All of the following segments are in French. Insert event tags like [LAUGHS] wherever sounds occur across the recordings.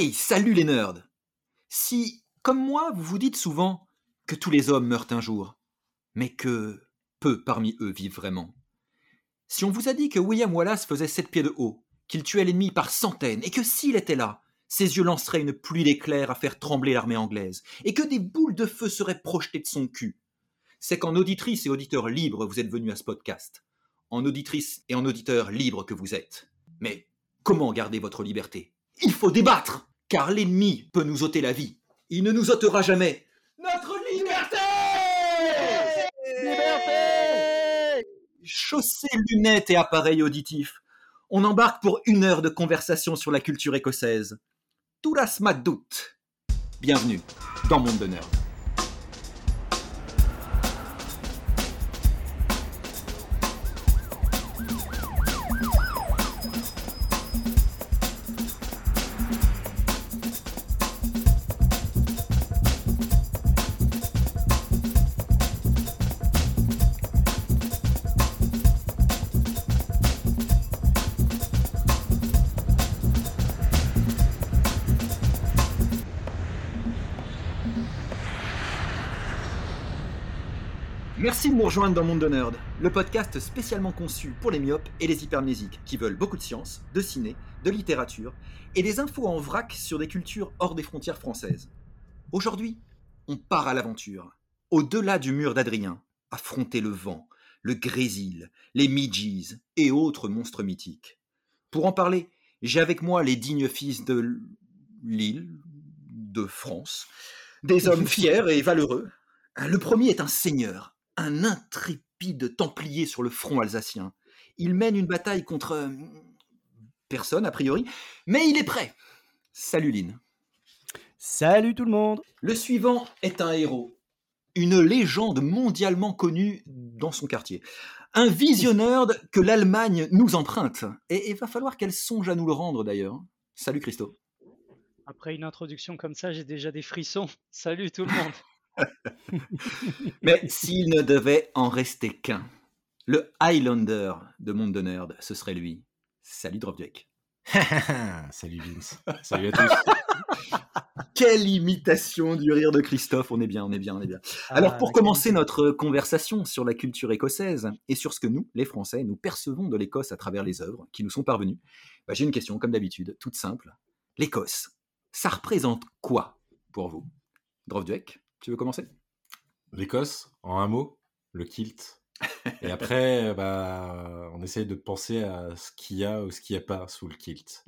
Hey, salut les nerds Si, comme moi, vous vous dites souvent que tous les hommes meurent un jour, mais que peu parmi eux vivent vraiment. Si on vous a dit que William Wallace faisait sept pieds de haut, qu'il tuait l'ennemi par centaines, et que s'il était là, ses yeux lanceraient une pluie d'éclairs à faire trembler l'armée anglaise, et que des boules de feu seraient projetées de son cul, c'est qu'en auditrice et auditeur libre vous êtes venus à ce podcast. En auditrice et en auditeur libre que vous êtes. Mais comment garder votre liberté? Il faut débattre Car l'ennemi peut nous ôter la vie. Il ne nous ôtera jamais notre liberté Liberté Chaussées, lunettes et appareils auditifs. On embarque pour une heure de conversation sur la culture écossaise. Touras Madout. Bienvenue dans Monde de Nerd. Rejoindre dans Monde de Nerd, le podcast spécialement conçu pour les myopes et les hypermnésiques qui veulent beaucoup de science, de ciné, de littérature et des infos en vrac sur des cultures hors des frontières françaises. Aujourd'hui, on part à l'aventure, au-delà du mur d'Adrien, affronter le vent, le grésil, les midges et autres monstres mythiques. Pour en parler, j'ai avec moi les dignes fils de l'île, de France, des hommes [LAUGHS] fiers et valeureux. Le premier est un seigneur, un intrépide templier sur le front alsacien. Il mène une bataille contre euh, personne, a priori, mais il est prêt. Salut Lynn. Salut tout le monde. Le suivant est un héros, une légende mondialement connue dans son quartier. Un visionneur que l'Allemagne nous emprunte. Et il va falloir qu'elle songe à nous le rendre d'ailleurs. Salut Christo. Après une introduction comme ça, j'ai déjà des frissons. [LAUGHS] Salut tout le monde. [LAUGHS] Mais s'il ne devait en rester qu'un, le Highlander de Monde de Nerd, ce serait lui. Salut Dropjack. [LAUGHS] Salut Vince. Salut à tous. [LAUGHS] Quelle imitation du rire de Christophe. On est bien, on est bien, on est bien. Alors, pour commencer notre conversation sur la culture écossaise et sur ce que nous, les Français, nous percevons de l'Écosse à travers les œuvres qui nous sont parvenues, bah, j'ai une question, comme d'habitude, toute simple. L'Écosse, ça représente quoi pour vous? Drovdek, tu veux commencer? L'Écosse, en un mot, le kilt. Et [LAUGHS] après, bah, on essaye de penser à ce qu'il y a ou ce qu'il n'y a pas sous le kilt.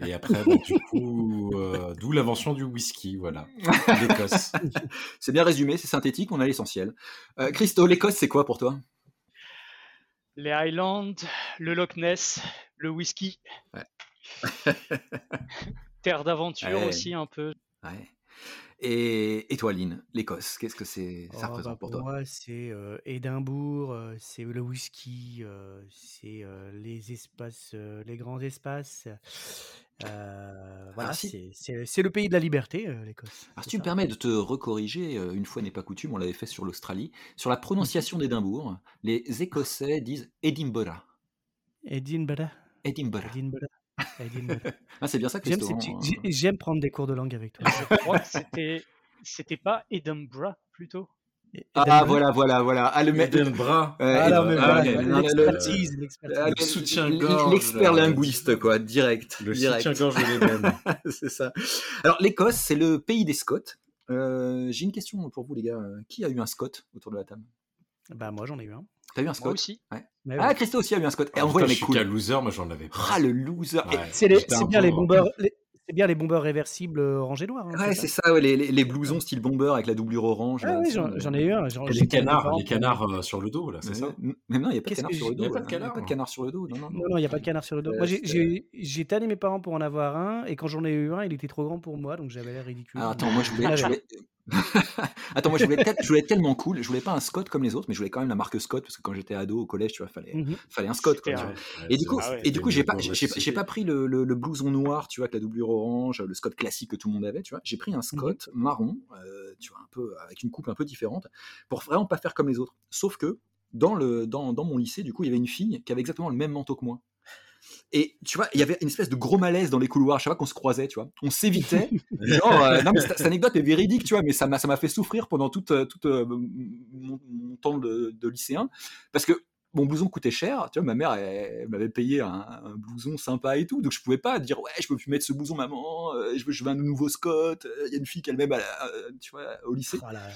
Et après, bah, du [LAUGHS] coup, euh, d'où l'invention du whisky, voilà. [LAUGHS] L'Écosse. c'est bien résumé, c'est synthétique, on a l'essentiel. Euh, Christo, l'Écosse, c'est quoi pour toi? Les Highlands, le Loch Ness, le whisky. Ouais. Terre d'aventure Ouais. aussi un peu. Ouais. Et, et toi, Lynn, l'Écosse, qu'est-ce que c'est, ça Oh, représente bah, pour pour toi? moi, c'est euh, Édimbourg, c'est le whisky, euh, c'est euh, les espaces, les grands espaces. Voilà, si- c'est- le pays de la liberté, l'Écosse. Alors, si tu me permets de te recorriger, une fois n'est pas coutume, on l'avait fait sur l'Australie, sur la prononciation d'Édimbourg, les Écossais disent. Edinburgh, Edinburgh. Edinburgh, Edinburgh. [LAUGHS] Ah, c'est bien ça, J'aime hein, j'aime prendre des cours de langue avec toi. Je crois que c'était, c'était pas Edinburgh plutôt. Ah, Edinburgh. voilà, voilà, voilà. Ah, le. Edinburgh. Ouais, Ah, non, mais ah, voilà, le- l'expertise, Ah, l'expertise. Le soutien-gorge, L'expert linguiste, quoi, direct. Le direct. soutien-gorge de [LAUGHS] c'est ça. Alors, l'Écosse, c'est le pays des Scots. Euh, J'ai une question pour vous, les gars. Qui a eu un Scot autour de la table? Bah moi j'en ai eu un. T'as eu un Moi Scot aussi. Mais Ah. Christo aussi a eu un Scot. Et Ah, en vrai, putain, on je suis cool. qu'un loser, moi j'en avais pas. Ah, le loser. Et- Ouais. C'est bien les bombeurs, les- c'est bien les bombeurs réversibles euh, orange et noir. hein, Ouais, c'est ça, ouais, les, les, les blousons style bomber avec la doublure orange. Ah oui, j'en euh, j'en ai eu un. Et les canards, les pour- canards euh, sur le dos, là, c'est ça? Mais non, il n'y a pas de canard sur le dos. y a pas de là. canard, Il y a pas de non. canard sur le dos. Non, non, il n'y a pas de canard sur le dos. Euh, Moi, j'ai- tanné mes parents pour en avoir un, et quand j'en ai eu un, il était trop grand pour moi, donc j'avais l'air ridicule. Alors, attends, moi je voulais. Ah, je voulais- [LAUGHS] attends, moi je voulais, tel- je voulais tellement cool. Je voulais pas un Scott comme les autres, mais je voulais quand même la marque Scott parce que quand j'étais ado au collège, tu vois, fallait, Mhm. fallait un Scott. Quoi. Et du coup, Ah ouais. et du coup, j'ai pas, Pour j'ai, pas pris le, le- le blouson noir, tu vois, avec la doublure orange, le Scott classique que tout le monde avait, tu vois. J'ai pris un Scott marron, euh, tu vois, un peu avec une coupe un peu différente, pour vraiment pas faire comme les autres. Sauf que dans le, dans, dans mon lycée, du coup, il y avait une fille qui avait exactement le même manteau que moi. Et tu vois, il y avait une espèce de gros malaise dans les couloirs, chaque fois qu'on se croisait, tu vois. On s'évitait. [LAUGHS] genre, euh, non, mais cette, cette anecdote est véridique, tu vois, mais ça m'a, ça m'a fait souffrir pendant tout, euh, tout euh, mon, mon temps de, de lycéen. Parce que mon blouson coûtait cher, tu vois, ma mère, elle, elle m'avait payé un, un blouson sympa et tout, donc je pouvais pas dire, ouais, je peux plus mettre ce blouson, maman, euh, je veux, je veux un nouveau Scott, il y a une fille qu'elle m'aime, tu vois, au lycée. Voilà.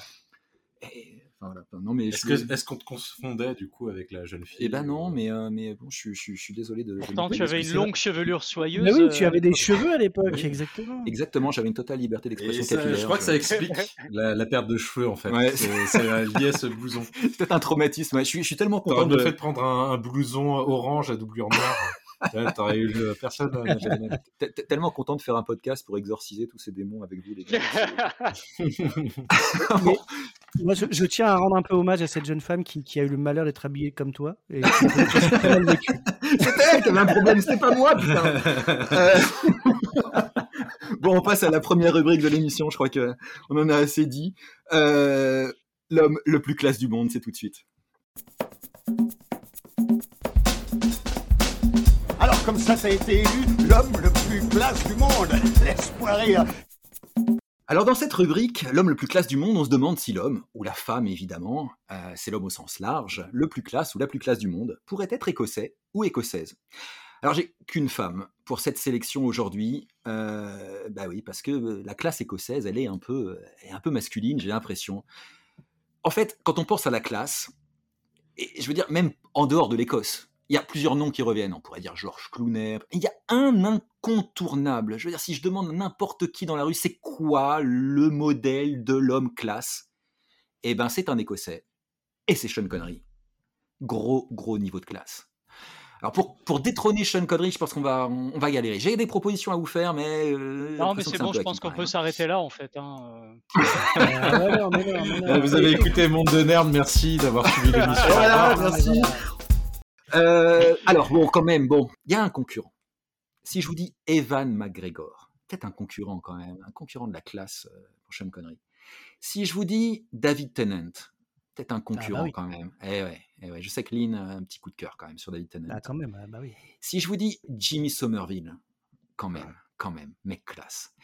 Et, enfin, voilà. Non, mais Est-ce je- que- est-ce qu'on te confondait du coup avec la jeune fille Eh ben non, mais, euh, mais bon, je, suis- je, suis- je suis désolé de. Pourtant, tu avais une longue chevelure soyeuse. Mais oui, tu euh, avais des cheveux à l'époque, Oui. exactement. Exactement, j'avais une totale liberté d'expression ça, capillaire. je crois que ça explique [LAUGHS] la, la perte de cheveux en fait. Ouais. C'est c'est lié à ce blouson. [LAUGHS] C'est peut-être un traumatisme. Je suis, je suis tellement content de. le fait de prendre un, un blouson orange à doublure noire. T'aurais eu le- personne. euh, n'avait jamais- t- t- tellement content de faire un podcast pour exorciser tous ces démons avec vous, les gars. [LAUGHS] Moi, je, je tiens à rendre un peu hommage à cette jeune femme qui, qui a eu le malheur d'être habillée comme toi. Et. C'était [LAUGHS] elle qui avait un problème, c'était pas moi, putain. Euh, [LAUGHS] bon, on passe à la première rubrique de l'émission. Je crois que on en a assez dit. Euh, L'homme le plus classe du monde, c'est tout de suite. Comme ça, ça a été élu l'homme le plus classe du monde. Alors dans cette rubrique, l'homme le plus classe du monde, on se demande si l'homme, ou la femme évidemment, euh, c'est l'homme au sens large, le plus classe ou la plus classe du monde, pourrait être écossais ou écossaise. Alors j'ai qu'une femme pour cette sélection aujourd'hui, euh, bah oui, parce que euh, la classe écossaise, elle est un peu, est un peu masculine, j'ai l'impression. En fait, quand on pense à la classe, et je veux dire même en dehors de l'Écosse, il y a plusieurs noms qui reviennent. On pourrait dire Georges Clooney. Il y a un incontournable. Je veux dire, si je demande à n'importe qui dans la rue, c'est quoi le modèle de l'homme classe? Eh ben, c'est un Écossais. Et c'est Sean Connery. Gros, gros niveau de classe. Alors pour, pour détrôner Sean Connery, je pense qu'on va, on, va galérer. J'ai des propositions à vous faire, mais... euh, Non, mais c'est bon, je pense qu'on peut rien. s'arrêter là, en fait. hein, euh. Non. Vous avez écouté Monde de Nerd, merci d'avoir suivi l'émission. Voilà, Ah, merci. Euh, alors bon, quand même, bon, il y a un concurrent. Si je vous dis Evan McGregor, peut-être un concurrent quand même, un concurrent de la classe euh, pour Sean Connery. Si je vous dis David Tennant, peut-être un concurrent oui. quand même. Eh ouais, eh ouais, je sais que Lynn a un petit coup de cœur quand même sur David Tennant. Ah, quand même, ah, bah oui. Si je vous dis Jimmy Somerville, quand même, quand même, mec classe.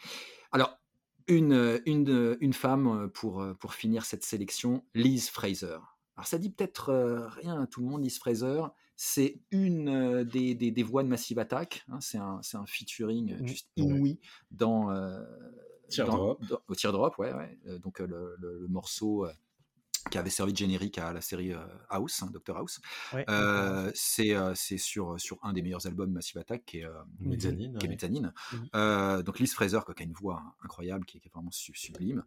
Alors, une, une, une femme pour, pour finir cette sélection, Liz Fraser. Alors, ça dit peut-être euh, rien à tout le monde, Liz Fraser. C'est une euh, des, des, des voix de Massive Attack. hein, c'est un, c'est un featuring euh, Mhm. juste inouï dans, euh, Teardrop. dans- dans- au Teardrop, ouais, ouais. Donc le, le- le morceau qui avait servi de générique à la série House, hein, Dr House. Ouais, Euh, c'est c'est sur, sur un des meilleurs albums Massive Attack qui est, euh, Mezzanine. qui est ouais. Mezzanine. Donc Liz Fraser, quoi, qui a une voix incroyable, qui, est- qui est vraiment su- sublime.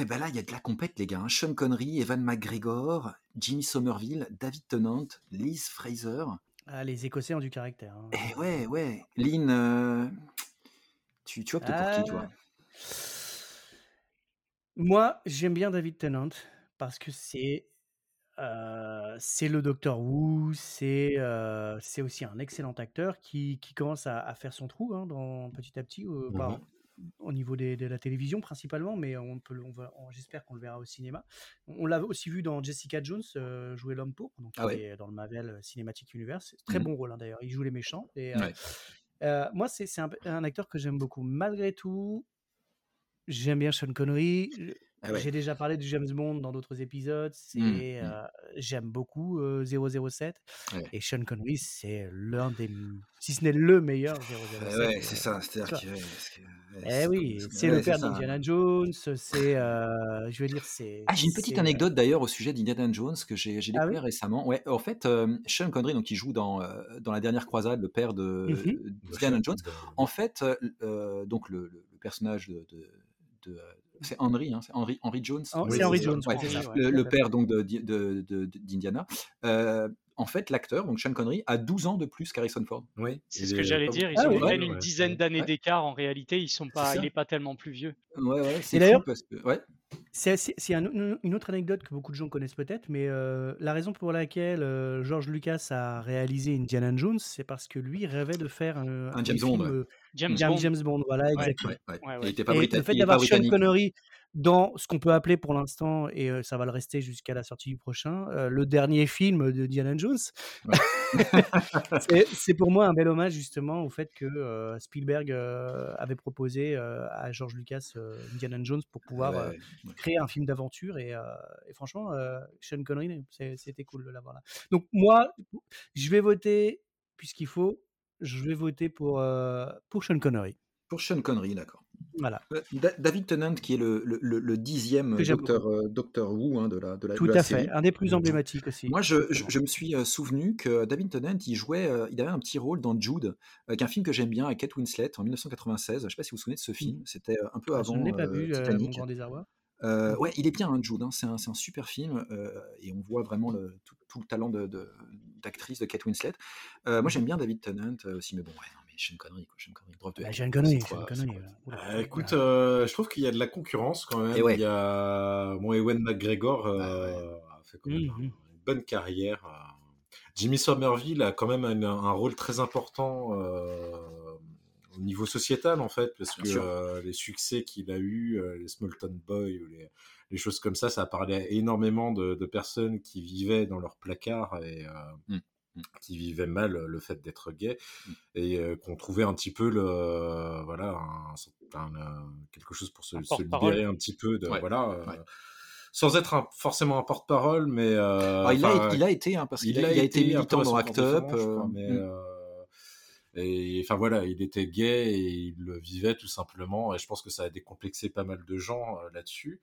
Et ben là, il y a de la compète, les gars. hein. Sean Connery, Evan McGregor, Jimmy Somerville, David Tennant, Liz Fraser. Ah, les Écossais ont du caractère. hein. Et ouais, ouais. Lynn, euh, tu, tu optes pour qui, toi? Ah. Moi, j'aime bien David Tennant parce que c'est euh, c'est le Docteur Who, c'est euh, c'est aussi un excellent acteur qui, qui commence à, à faire son trou hein, dans, petit à petit, euh. Au niveau des- de la télévision principalement, mais on peut, on va, j'espère qu'on le verra au cinéma. On l'a aussi vu dans Jessica Jones euh, jouer l'homme pourpre, donc Ah il ouais. est dans le Marvel euh, Cinematic Universe. Très Mhm. bon rôle hein, d'ailleurs, il joue les méchants. Et, euh, Ouais. euh, moi, c'est c'est un, un acteur que j'aime beaucoup. Malgré tout, j'aime bien Sean Connery. Ah ouais. J'ai déjà parlé du James Bond dans d'autres épisodes. C'est, Mm, mm. euh, j'aime beaucoup euh, 007. Ouais. Et Sean Connery, c'est l'un des, si ce n'est le meilleur 007. Ouais, ouais, c'est ça. C'est-à-dire ouais, Eh c'est oui, c'est le père d'Indiana Jones. C'est, [LAUGHS] euh, je veux dire, c'est. Ah, j'ai une petite c'est, anecdote d'ailleurs au sujet d'Indiana Jones que j'ai j'ai Ah oui? découvert récemment. Ouais, en fait, euh, Sean Connery, donc, qui joue dans, euh, dans La Dernière Croisade, le père de Mhm. d'Indiana Jones, en fait, donc le, le- le personnage de. de- de- c'est Henry, hein, c'est Henry, Henry Jones. Oh, Oui, c'est Henry c'est ça. Jones. Ouais, c'est ça, ouais, le, père donc de- de- de- de- d'Indiana. Euh, en fait, l'acteur, donc Sean Connery, a 12 ans de plus qu'Harrison Ford. Oui. C'est ce que j'allais dire. Ils Ah ont Ouais, une ouais. dizaine d'années Ouais. d'écart. En réalité, ils sont pas, il n'est pas tellement plus vieux. Ouais, ouais, c'est d'ailleurs- parce que. Ouais, C'est c'est- c'est un- une autre anecdote que beaucoup de gens connaissent peut-être, mais euh, la raison pour laquelle euh, George Lucas a réalisé Indiana Jones, c'est parce que lui rêvait de faire un, Un James film, Bond, ouais. James James, Bond. James Bond, voilà, Ouais. exactement. ouais, ouais. Ouais, Il ouais. était pas, Et brita- le fait d'avoir Sean. Connery, dans ce qu'on peut appeler pour l'instant, et euh, ça va le rester jusqu'à la sortie du prochain, euh, le dernier film de Diana Jones. Ouais. [LAUGHS] c'est pour moi un bel hommage justement au fait que euh, Spielberg euh, avait proposé euh, à George Lucas euh, Indiana Jones pour pouvoir euh, Ouais, ouais. créer un film d'aventure et, euh, et franchement euh, Sean Connery c'était cool de l'avoir là. Donc moi je vais voter puisqu'il faut je vais voter pour euh, pour Sean Connery. Pour Sean Connery, d'accord. Voilà. Euh, Da- David Tennant, qui est le, le, le- le dixième docteur, euh, docteur Who hein, de la, de la, de Tout la à série. fait, un des plus Mhm. emblématiques aussi. Moi, je, je, je me suis euh, souvenu que David Tennant, il jouait, euh, il avait un petit rôle dans Jude, avec un film que j'aime bien avec Kate Winslet en 1996. Je ne sais pas si vous vous souvenez de ce film. C'était euh, un peu Ah, je avant ne l'ai pas vu, euh, mon Titanic. grand désarroi. Euh, Mhm. ouais, il est bien, hein, Jude. hein, c'est un, un super film euh, et on voit vraiment le, tout, tout le talent de- de- d'actrice de, Kate Winslet. Euh, moi, j'aime bien David Tennant euh, aussi, mais bon, ouais, non, mais Sean Connery, quoi, Sean Connery, drop de Bah, Sean Connery, Sean Connery. Euh, Oula, écoute, euh, je trouve qu'il y a de la concurrence quand même. Et ouais. Il y a bon, Ewan McGregor euh, Bah ouais. a fait quand même un- Mhm. une bonne carrière. Jimmy Somerville a quand même un, un rôle très important euh, au niveau sociétal en fait, parce Bien que euh, les succès qu'il a eu, euh, les Smallton Boy ou les, les choses comme ça, ça a parlé à énormément de, de personnes qui vivaient dans leur placard et euh, Mm. Mm. qui vivaient mal le fait d'être gay Mm. et euh, qu'on trouvait un petit peu le voilà un, un, euh, quelque chose pour se, libérer un petit peu de Ouais, voilà euh, ouais. sans être forcément un porte-parole mais Alors, il, a, enfin, il a été, hein, parce qu'il il a, été militant dans Act Up. crois, mais, mm. et enfin voilà, il était gay et il le vivait tout simplement. Et je pense que ça a décomplexé pas mal de gens là-dessus.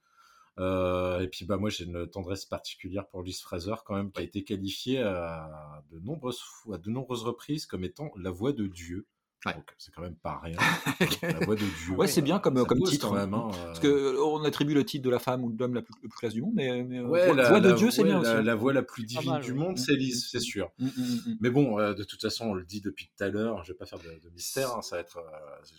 Euh, et puis bah moi j'ai une tendresse particulière pour Liz Fraser quand même, qui a été qualifiée à de nombreuses fois, à de nombreuses reprises comme étant la voix de Dieu. Ouais. Donc c'est quand même pas rien. [LAUGHS] la voix de Dieu. Ouais, c'est bien comme, ça comme pose titre. quand même. hein. hein, Parce euh, que on attribue le titre de la femme ou de l'homme la plus, le plus classe du monde, mais, mais euh, Ouais, voix, la, voix de la- Dieu, c'est ouais, bien la, aussi. hein. la voix la plus divine mal, du ouais. monde, c'est Lise, c'est sûr. Mm, mm, mm. Mais bon, euh, de toute façon, on le dit depuis tout à l'heure, je vais pas faire de, de mystère, hein, ça, va être, euh,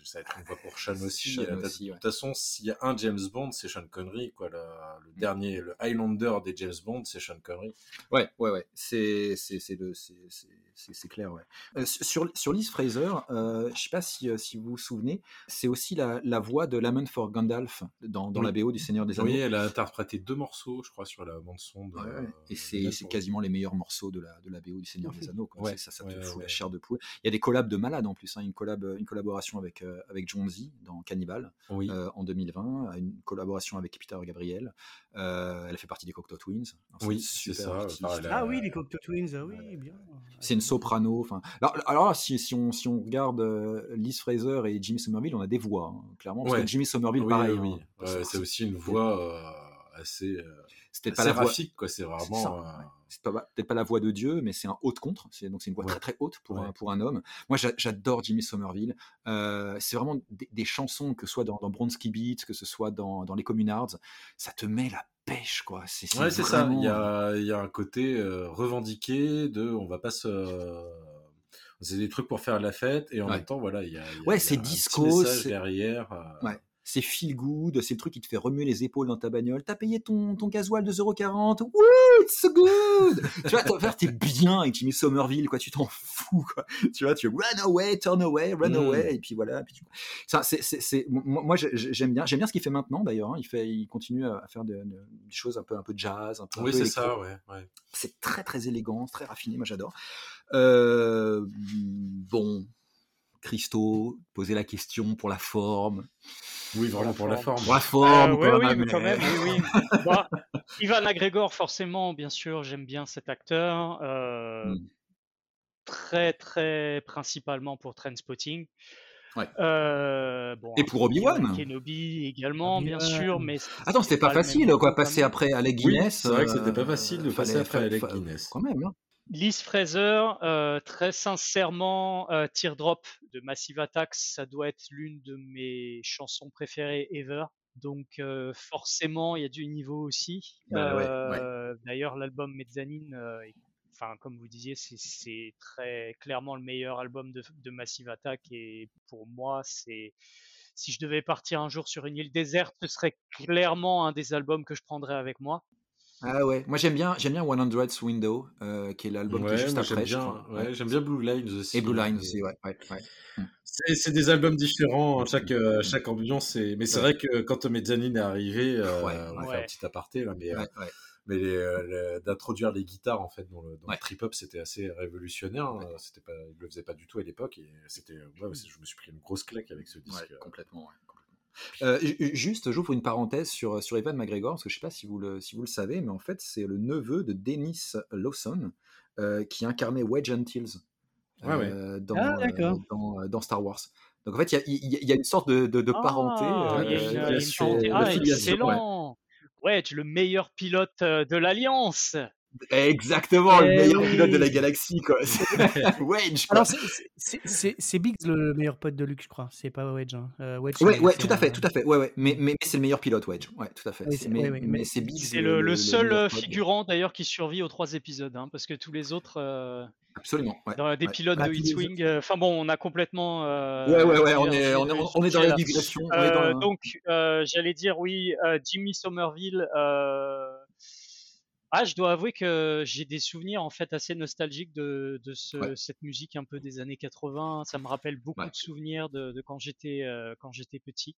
ça va être une voix pour Sean aussi. Sean Euh, de toute façon, s'il y a un James Bond, c'est Sean Connery. Quoi, le, le Mm. dernier, le Highlander des James Bond, c'est Sean Connery. Ouais, ouais, ouais. C'est, c'est, c'est, c'est, c'est, c'est- c'est clair, ouais. Euh, sur, sur Liz Fraser, euh, je sais pas si, euh, si vous vous souvenez, c'est aussi la, la voix de Lament for Gandalf dans, dans Oui. la BO du Seigneur des Anneaux. Oui, elle a interprété deux morceaux, je crois, sur la bande-son. de- Ouais, ouais. Et c'est, quasiment les meilleurs morceaux de la, de la BO du Seigneur des Anneaux. Quoi. Ouais, ça, ça te ouais, fout ouais. la chair de poule. Il y a des collabs de malades en plus. hein. Une, collab, une collaboration avec, euh, avec John Z dans Cannibal Oui. euh, en 2020, une collaboration avec Peter Gabriel. Euh, elle fait partie des Cocteau Twins. Alors, Oui, une c'est super ça, enfin, Ah oui, les Cocteau Twins, ah oui, bien. C'est une soprano. Enfin, alors, alors là, si, si, on, si on regarde euh, Liz Fraser et Jimmy Somerville, on a des voix, hein, clairement. Parce Ouais. que Jimmy Somerville, Oui, pareil. oui, hein. oui. C'est aussi une voix euh, assez, euh, C'est pas la voix. graphique, quoi. C'est C'est vraiment. ça, euh, ouais. C'est pas- peut-être pas la voix de Dieu, mais c'est un haut de contre. C'est donc c'est une voix Ouais. très très haute pour, Ouais. un, pour un homme. Moi, j'a- j'adore Jimmy Somerville. Euh, c'est vraiment des, des chansons que ce soit dans, dans Bronski Beat, que ce soit dans, dans les Communards, ça te met la pêche, quoi. C'est Ouais, c'est ça. vraiment- Il y a, il y a un côté euh, revendiqué de on va pas se. C'est des trucs pour faire la fête et en Ouais. même temps, voilà, il y a, y a- Ouais, c'est disco, c'est- derrière. euh, Ouais. C'est feel good, c'est le truc qui te fait remuer les épaules dans ta bagnole. T'as payé ton, ton gasoil 2,40€. Wouh, it's so good! [LAUGHS] tu vois, t'es bien avec Jimmy Somerville, quoi. Tu t'en fous, quoi. Tu vois, tu run away, turn away, run Mm. away, et puis voilà. Puis tu... Ça, c'est, c'est, c'est- Moi, moi, j'ai- j'aime bien, j'aime bien ce qu'il fait maintenant, d'ailleurs. hein. Il fait, il continue à faire de- de- des choses un peu, un peu jazz, un peu. Oui, c'est ça, ouais. ouais. C'est très, très élégant, très raffiné. Moi, j'adore. Euh, bon. Christo, poser la question pour la forme. Oui, vraiment pour la forme. Pour la forme, Euh, oui, quand même, oui, oui. [LAUGHS] Bah, Ivan McGregor, forcément, bien sûr, j'aime bien cet acteur. euh, Mm. Très, très principalement pour Trainspotting. Ouais. Euh, bon, Et pour Obi-Wan. Kenobi également, bien sûr, mais Attends, c'était pas facile, quoi, passer après Alec Oui, Guinness. c'est vrai que c'était pas facile de passer après Alec Guinness. Quand même, hein. Liz Fraser, euh, très sincèrement, euh, Teardrop de Massive Attack, ça doit être l'une de mes chansons préférées ever. Donc euh, forcément, il y a du niveau aussi. Bah ouais, D'ailleurs, l'album Mezzanine, enfin comme vous disiez, c'est- c'est très clairement le meilleur album de, de Massive Attack. Et pour moi, c'est si je devais partir un jour sur une île déserte, ce serait clairement un des albums que je prendrais avec moi. Ah ouais, moi j'aime bien, j'aime bien 100's Window, euh, qui est l'album qui est Ouais, juste après, j'aime bien, ouais, j'aime bien Blue Lines aussi. Et Blue Lines hein, aussi, ouais. ouais, ouais. C'est c'est des albums différents, chaque, euh, chaque ambiance. c'est- Mais c'est Ouais. vrai que quand Mezzanine est arrivé, euh, Ouais, on va ouais. faire un petit aparté là, mais, euh, Ouais, ouais. mais euh, d'introduire les guitares en fait dans le, dans le Ouais. trip-hop, c'était assez révolutionnaire. hein. C'était pas, ils le faisaient pas du tout à l'époque et c'était, ouais, c'est- je me suis pris une grosse claque avec ce Ouais, disque. complètement. ouais, complètement. Euh, ju- juste, j'ouvre une parenthèse sur, sur Evan McGregor, parce que je ne sais pas si vous, le, si vous le savez, mais en fait, c'est le neveu de Dennis Lawson, euh, qui incarnait Wedge Antilles Ouais, ouais. euh, dans, Ah, euh, dans, dans Star Wars. Donc en fait, il y a, il y y a une sorte de, de, de parenté. Ah, il y a parenté. Ah, excellent. Ouais, es le meilleur pilote de l'Alliance. Exactement, le Eh meilleur pilote de la galaxie, quoi. [LAUGHS] [LAUGHS] Wedge, quoi. Alors, c'est- c'est- c'est c'est Biggs le meilleur pote de Luke, je crois. C'est pas Wedge. hein. Euh, Wedge, Ouais, ouais, tout à fait, tout à fait. Ouais, ouais. Mais, mais, mais c'est le meilleur pilote, Wedge. Ouais, tout à fait. Oui, mais ouais, ouais, mais c'est Biggs C'est le, le seul meilleur euh, pote. figurant d'ailleurs qui survit aux trois épisodes, hein, parce que tous les autres, euh, Absolument. Ouais. dans des ouais. pilotes Bah, de X-Wing, euh, enfin bon, on a complètement. euh, Ouais, ouais, ouais, on est, on est, on est dans la digression. dans Euh, la- donc, euh, j'allais dire oui, euh, Jimmy Somerville. Ah, je dois avouer que j'ai des souvenirs en fait assez nostalgiques de, de ce- Ouais. cette musique un peu des années 80. Ça me rappelle beaucoup Ouais. de souvenirs de, de quand j'étais euh, quand j'étais petit.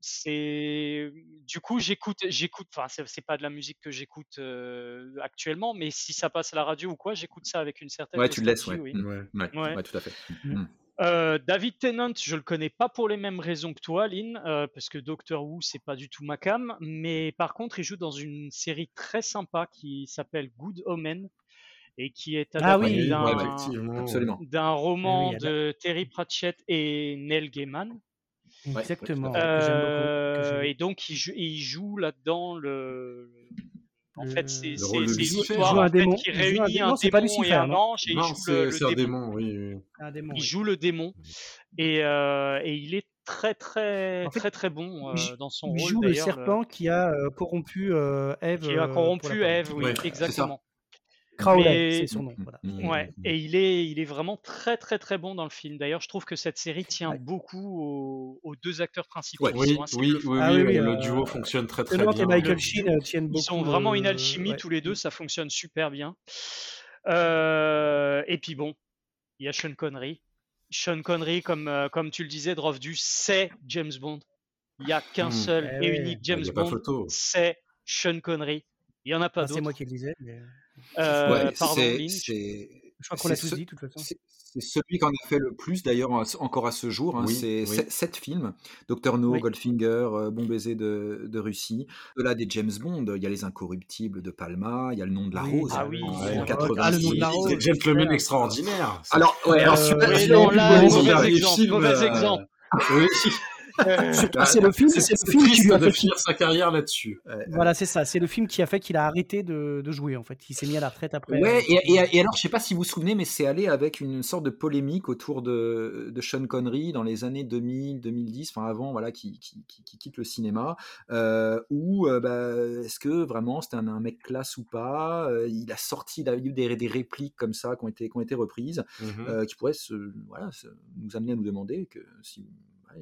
C'est du coup j'écoute j'écoute enfin c'est pas de la musique que j'écoute euh, actuellement mais si ça passe à la radio ou quoi j'écoute ça avec une certaine Ouais, tu le laisses, ouais. oui. Mm. Ouais. Ouais, tout à fait. Mm. Euh, David Tennant, je le connais pas pour les mêmes raisons que toi, Lynn, euh, parce que Doctor Who c'est pas du tout ma cam, mais par contre il joue dans une série très sympa qui s'appelle Good Omen et qui est Ah adaptée oui, d'un ouais, roman Oui, de Terry Pratchett et Neil Gaiman. Exactement. Euh, et donc il joue, il joue là-dedans le. En fait, c'est une histoire Il en fait, démon. qui Il joue un réunit démon. un Non, c'est pas démon et un ange et il Non, joue le, c'est le un démon. démon, oui. oui. Un démon, Il oui. joue le démon et, euh, et il est très très En fait, très très bon il, euh, dans son il rôle joue le d'ailleurs. le- serpent qui a euh, corrompu euh, Eve qui a euh, corrompu Eve, oui, Ouais, exactement. Crowley, Mais c'est son nom. Voilà. Mm. ouais, et il est il est vraiment très très très bon dans le film. D'ailleurs, je trouve que cette série tient Ouais. beaucoup aux, aux deux acteurs principaux Ouais. Oui, oui, oui, Ah oui, oui, oui, le euh, duo fonctionne très très bien. et Michael Sheen euh, tiennent ils beaucoup. sont vraiment une le- alchimie ouais. tous les deux, ça fonctionne super bien. Euh, et puis bon, il y a Sean Connery. Sean Connery, comme, euh, comme tu le disais, Drovdu, c'est James Bond. Il n'y a qu'un seul Eh et unique Il James n'y a pas Bond, photo. c'est Sean Connery. Il n'y en a pas Enfin, c'est d'autre. moi qui le disais. mais Euh, Ouais, pardon, c'est- Lynn. c'est- Je crois qu'on l'a c'est tous ce- dit, de toute façon. C'est c'est celui qu'on a fait le plus d'ailleurs encore à ce jour. hein, Oui, c'est oui. sept- films Docteur No, Oui. Goldfinger, euh, Bon baiser de, de Russie. De là des James Bond, il y a Les Incorruptibles de Palma, il y a Le nom de la Oui, rose Ah oui. en, Ouais. en Ah, le nom de 86. la rose. Gentleman super. extraordinaire. ça. Alors, ouais, alors Euh, celui-là, non, il là, mauvais exemple, mauvais euh, exemple. Oui, Surtout, c'est le film, c'est le film qui lui a de fait finir sa carrière là-dessus. Ouais, Voilà, c'est ça. C'est le film qui a fait qu'il a arrêté de, de jouer, en fait. Il s'est mis à la retraite après. Ouais, euh, et, et- et alors, je sais pas si vous vous souvenez, mais c'est allé avec une sorte de polémique autour de, de Sean Connery dans les années 2000, 2010, enfin avant, voilà, qui, qui, qui- qui quitte le cinéma, euh, où euh, bah, est-ce que vraiment c'était un, un mec classe ou pas Euh, Il a sorti, il a eu des, des répliques comme ça qui ont été, qui ont été reprises, Mhm. euh, qui pourraient se, voilà, se- nous amener à nous demander que si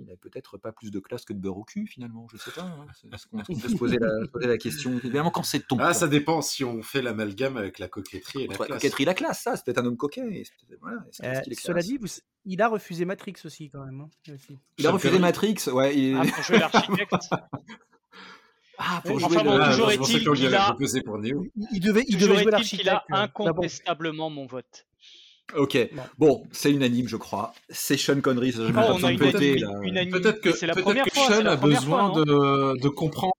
il avait peut-être pas plus de classe que de beurre au cul finalement, je sais pas. hein. C'est ce qu'on on peut se [LAUGHS] poser la, se poser la question. Évidemment, quand c'est ton Ah, ça dépend si on fait l'amalgame avec la coquetterie et la entre la classe. coquetterie et la classe, ça, c'est peut-être un homme coquet. Voilà, est-ce est-ce euh, cela dit, vous- il a refusé Matrix aussi, quand même. hein, aussi. il a Sean refusé. Matrix, ouais. il- Ah, pour jouer l'architecte. [LAUGHS] Ah, pour Enfin jouer bon, le- Ah, toujours est-il qu'il a- proposé pour Néo. Il, il devait, il devait jouer est-il qu'il a l'architecte. euh, incontestablement mon vote. Ok, Bon. bon, c'est unanime, je crois. C'est Sean Connery, ça, je vais Oh, pas on a une péter, Peut-être que, c'est la peut-être première que fois. c'est Sean la a besoin fois, non de, de comprendre.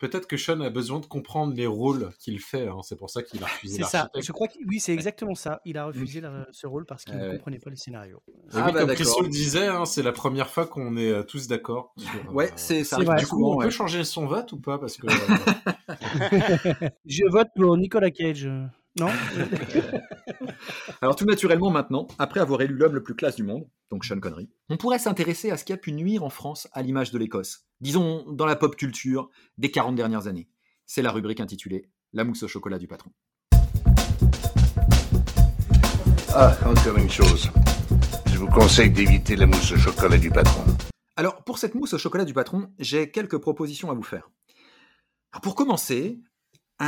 Peut-être que Sean a besoin de comprendre les rôles qu'il fait. hein. C'est pour ça qu'il a refusé C'est ça. l'architecte. Je crois que oui, c'est exactement ça. Il a refusé la- ce rôle parce qu'il Ah ne ouais. comprenait pas le scénario. Ah, oui, bah, comme. Christo le disait, hein, c'est la première fois qu'on est euh, tous d'accord. sur, Ouais, euh, c'est ça. Du coup, on ouais. peut changer son vote ou pas Parce que euh, [LAUGHS] [LAUGHS] Je vote pour Nicolas Cage. Non? [LAUGHS] Alors tout naturellement maintenant, après avoir élu l'homme le plus classe du monde, donc Sean Connery, on pourrait s'intéresser à ce qui a pu nuire en France à l'image de l'Écosse, disons dans la pop culture des 40 dernières années. C'est la rubrique intitulée La mousse au chocolat du patron. Ah, encore une chose. Je vous conseille d'éviter la mousse au chocolat du patron. Alors pour cette mousse au chocolat du patron, j'ai quelques propositions à vous faire. Alors, pour commencer,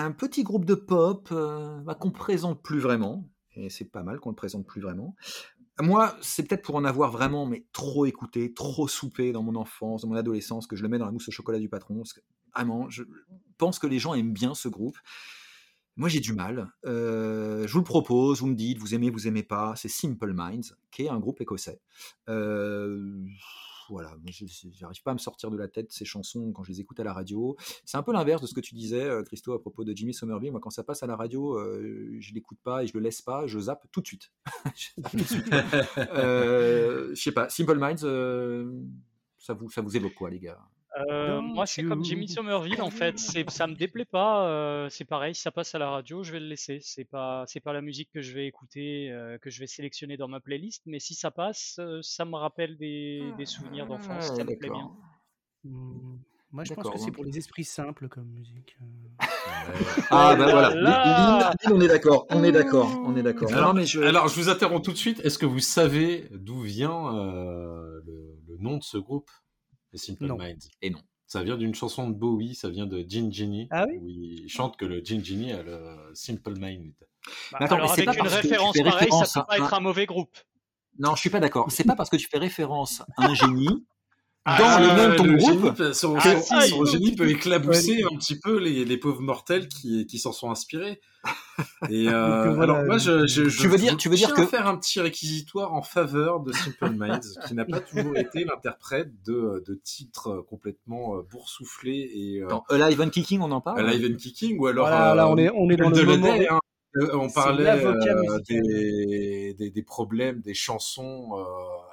un petit groupe de pop euh, bah, qu'on présente plus vraiment, et c'est pas mal qu'on le présente plus vraiment. moi, c'est peut-être pour en avoir vraiment, mais trop écouté, trop soupé dans mon enfance, dans mon adolescence, que je le mets dans la mousse au chocolat du patron. Parce que, vraiment, je pense que les gens aiment bien ce groupe. Moi, j'ai du mal. Euh, je vous le propose, vous me dites, vous aimez, vous aimez pas. C'est Simple Minds, qui est un groupe écossais. Euh, voilà, j'arrive pas à me sortir de la tête ces chansons quand je les écoute à la radio. C'est un peu l'inverse de ce que tu disais, euh, Christo, à propos de Jimmy Somerville. Moi, quand ça passe à la radio, euh, je l'écoute pas et je le laisse pas, je zappe tout de suite. [LAUGHS] euh, je sais pas, Simple Minds, euh, ça vous évoque quoi, les gars? Euh, moi, c'est comme Jimmy Somerville en fait. C'est, ça me déplaît pas. Euh, c'est pareil, si ça passe à la radio, je vais le laisser. C'est pas, c'est pas la musique que je vais écouter, euh, que je vais sélectionner dans ma playlist. Mais si ça passe, euh, ça me rappelle des, des souvenirs d'enfance. Ah, Ça me plaît bien. d'accord. Mmh, Moi, je pense que c'est pour les esprits simples comme musique. euh. Ah, bah là voilà, là on est d'accord, on est d'accord, on est d'accord. Alors, mais je... alors, je vous interromps tout de suite. Est-ce que vous savez d'où vient euh, le, le nom de ce groupe, les Simple Non. Minds Et non. Ça vient d'une chanson de Bowie, ça vient de Gin Ginny, Ah oui? où il chante que le Gin Ginny a le Simple Mind. Bah, Mais attends, alors mais c'est avec pas une parce que tu référence pareille, référence ça peut à pas être un- un mauvais groupe. Non, je suis pas d'accord. C'est pas parce que tu fais référence à un génie Ah, dans le de ton le groupe. génie peut- son, Ah, son- si. son génie peut éclabousser un petit peu les, les pauvres mortels qui, qui s'en sont inspirés. Et euh, Donc, voilà, alors moi, je, je, je- Tu veux dire- je tu veux dire tiens à que- faire un petit réquisitoire en faveur de Simple Minds, [LAUGHS] qui n'a pas toujours été l'interprète de, de titres complètement euh, boursouflés et euh, Dans Alive and Kicking, on en parle? Alive and Kicking, ou alors Voilà, là, euh, on est, on est dans le moment. Hein. Euh, on parlait euh, des, des, des problèmes, des chansons euh,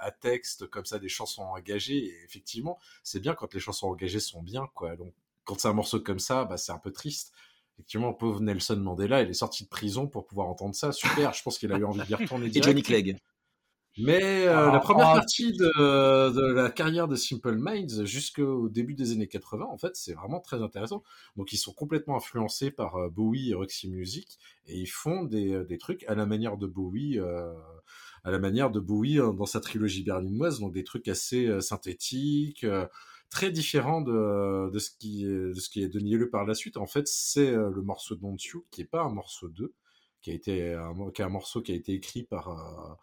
à texte, comme ça, des chansons engagées. Et effectivement, c'est bien quand les chansons engagées sont bien, quoi. Donc, quand c'est un morceau comme ça, bah, c'est un peu triste. Effectivement, pauvre Nelson Mandela, il est sorti de prison pour pouvoir entendre ça. Super, je pense qu'il a eu envie d'y retourner Et direct. Johnny Clegg. Mais euh, Ah, la première ah, partie de, de la carrière de Simple Minds jusqu'au début des années 80, en fait, c'est vraiment très intéressant. Donc, ils sont complètement influencés par euh, Bowie et Roxy Music et ils font des, euh, des trucs à la manière de Bowie, euh, à la manière de Bowie euh, dans sa trilogie berlinoise, donc des trucs assez euh, synthétiques. Euh, très différents de, de ce qui est, de ce qui est donné lieu par la suite. En fait, c'est euh, le morceau Don't You, qui est pas un morceau 2, qui a été un, qui est un morceau qui a été écrit par euh,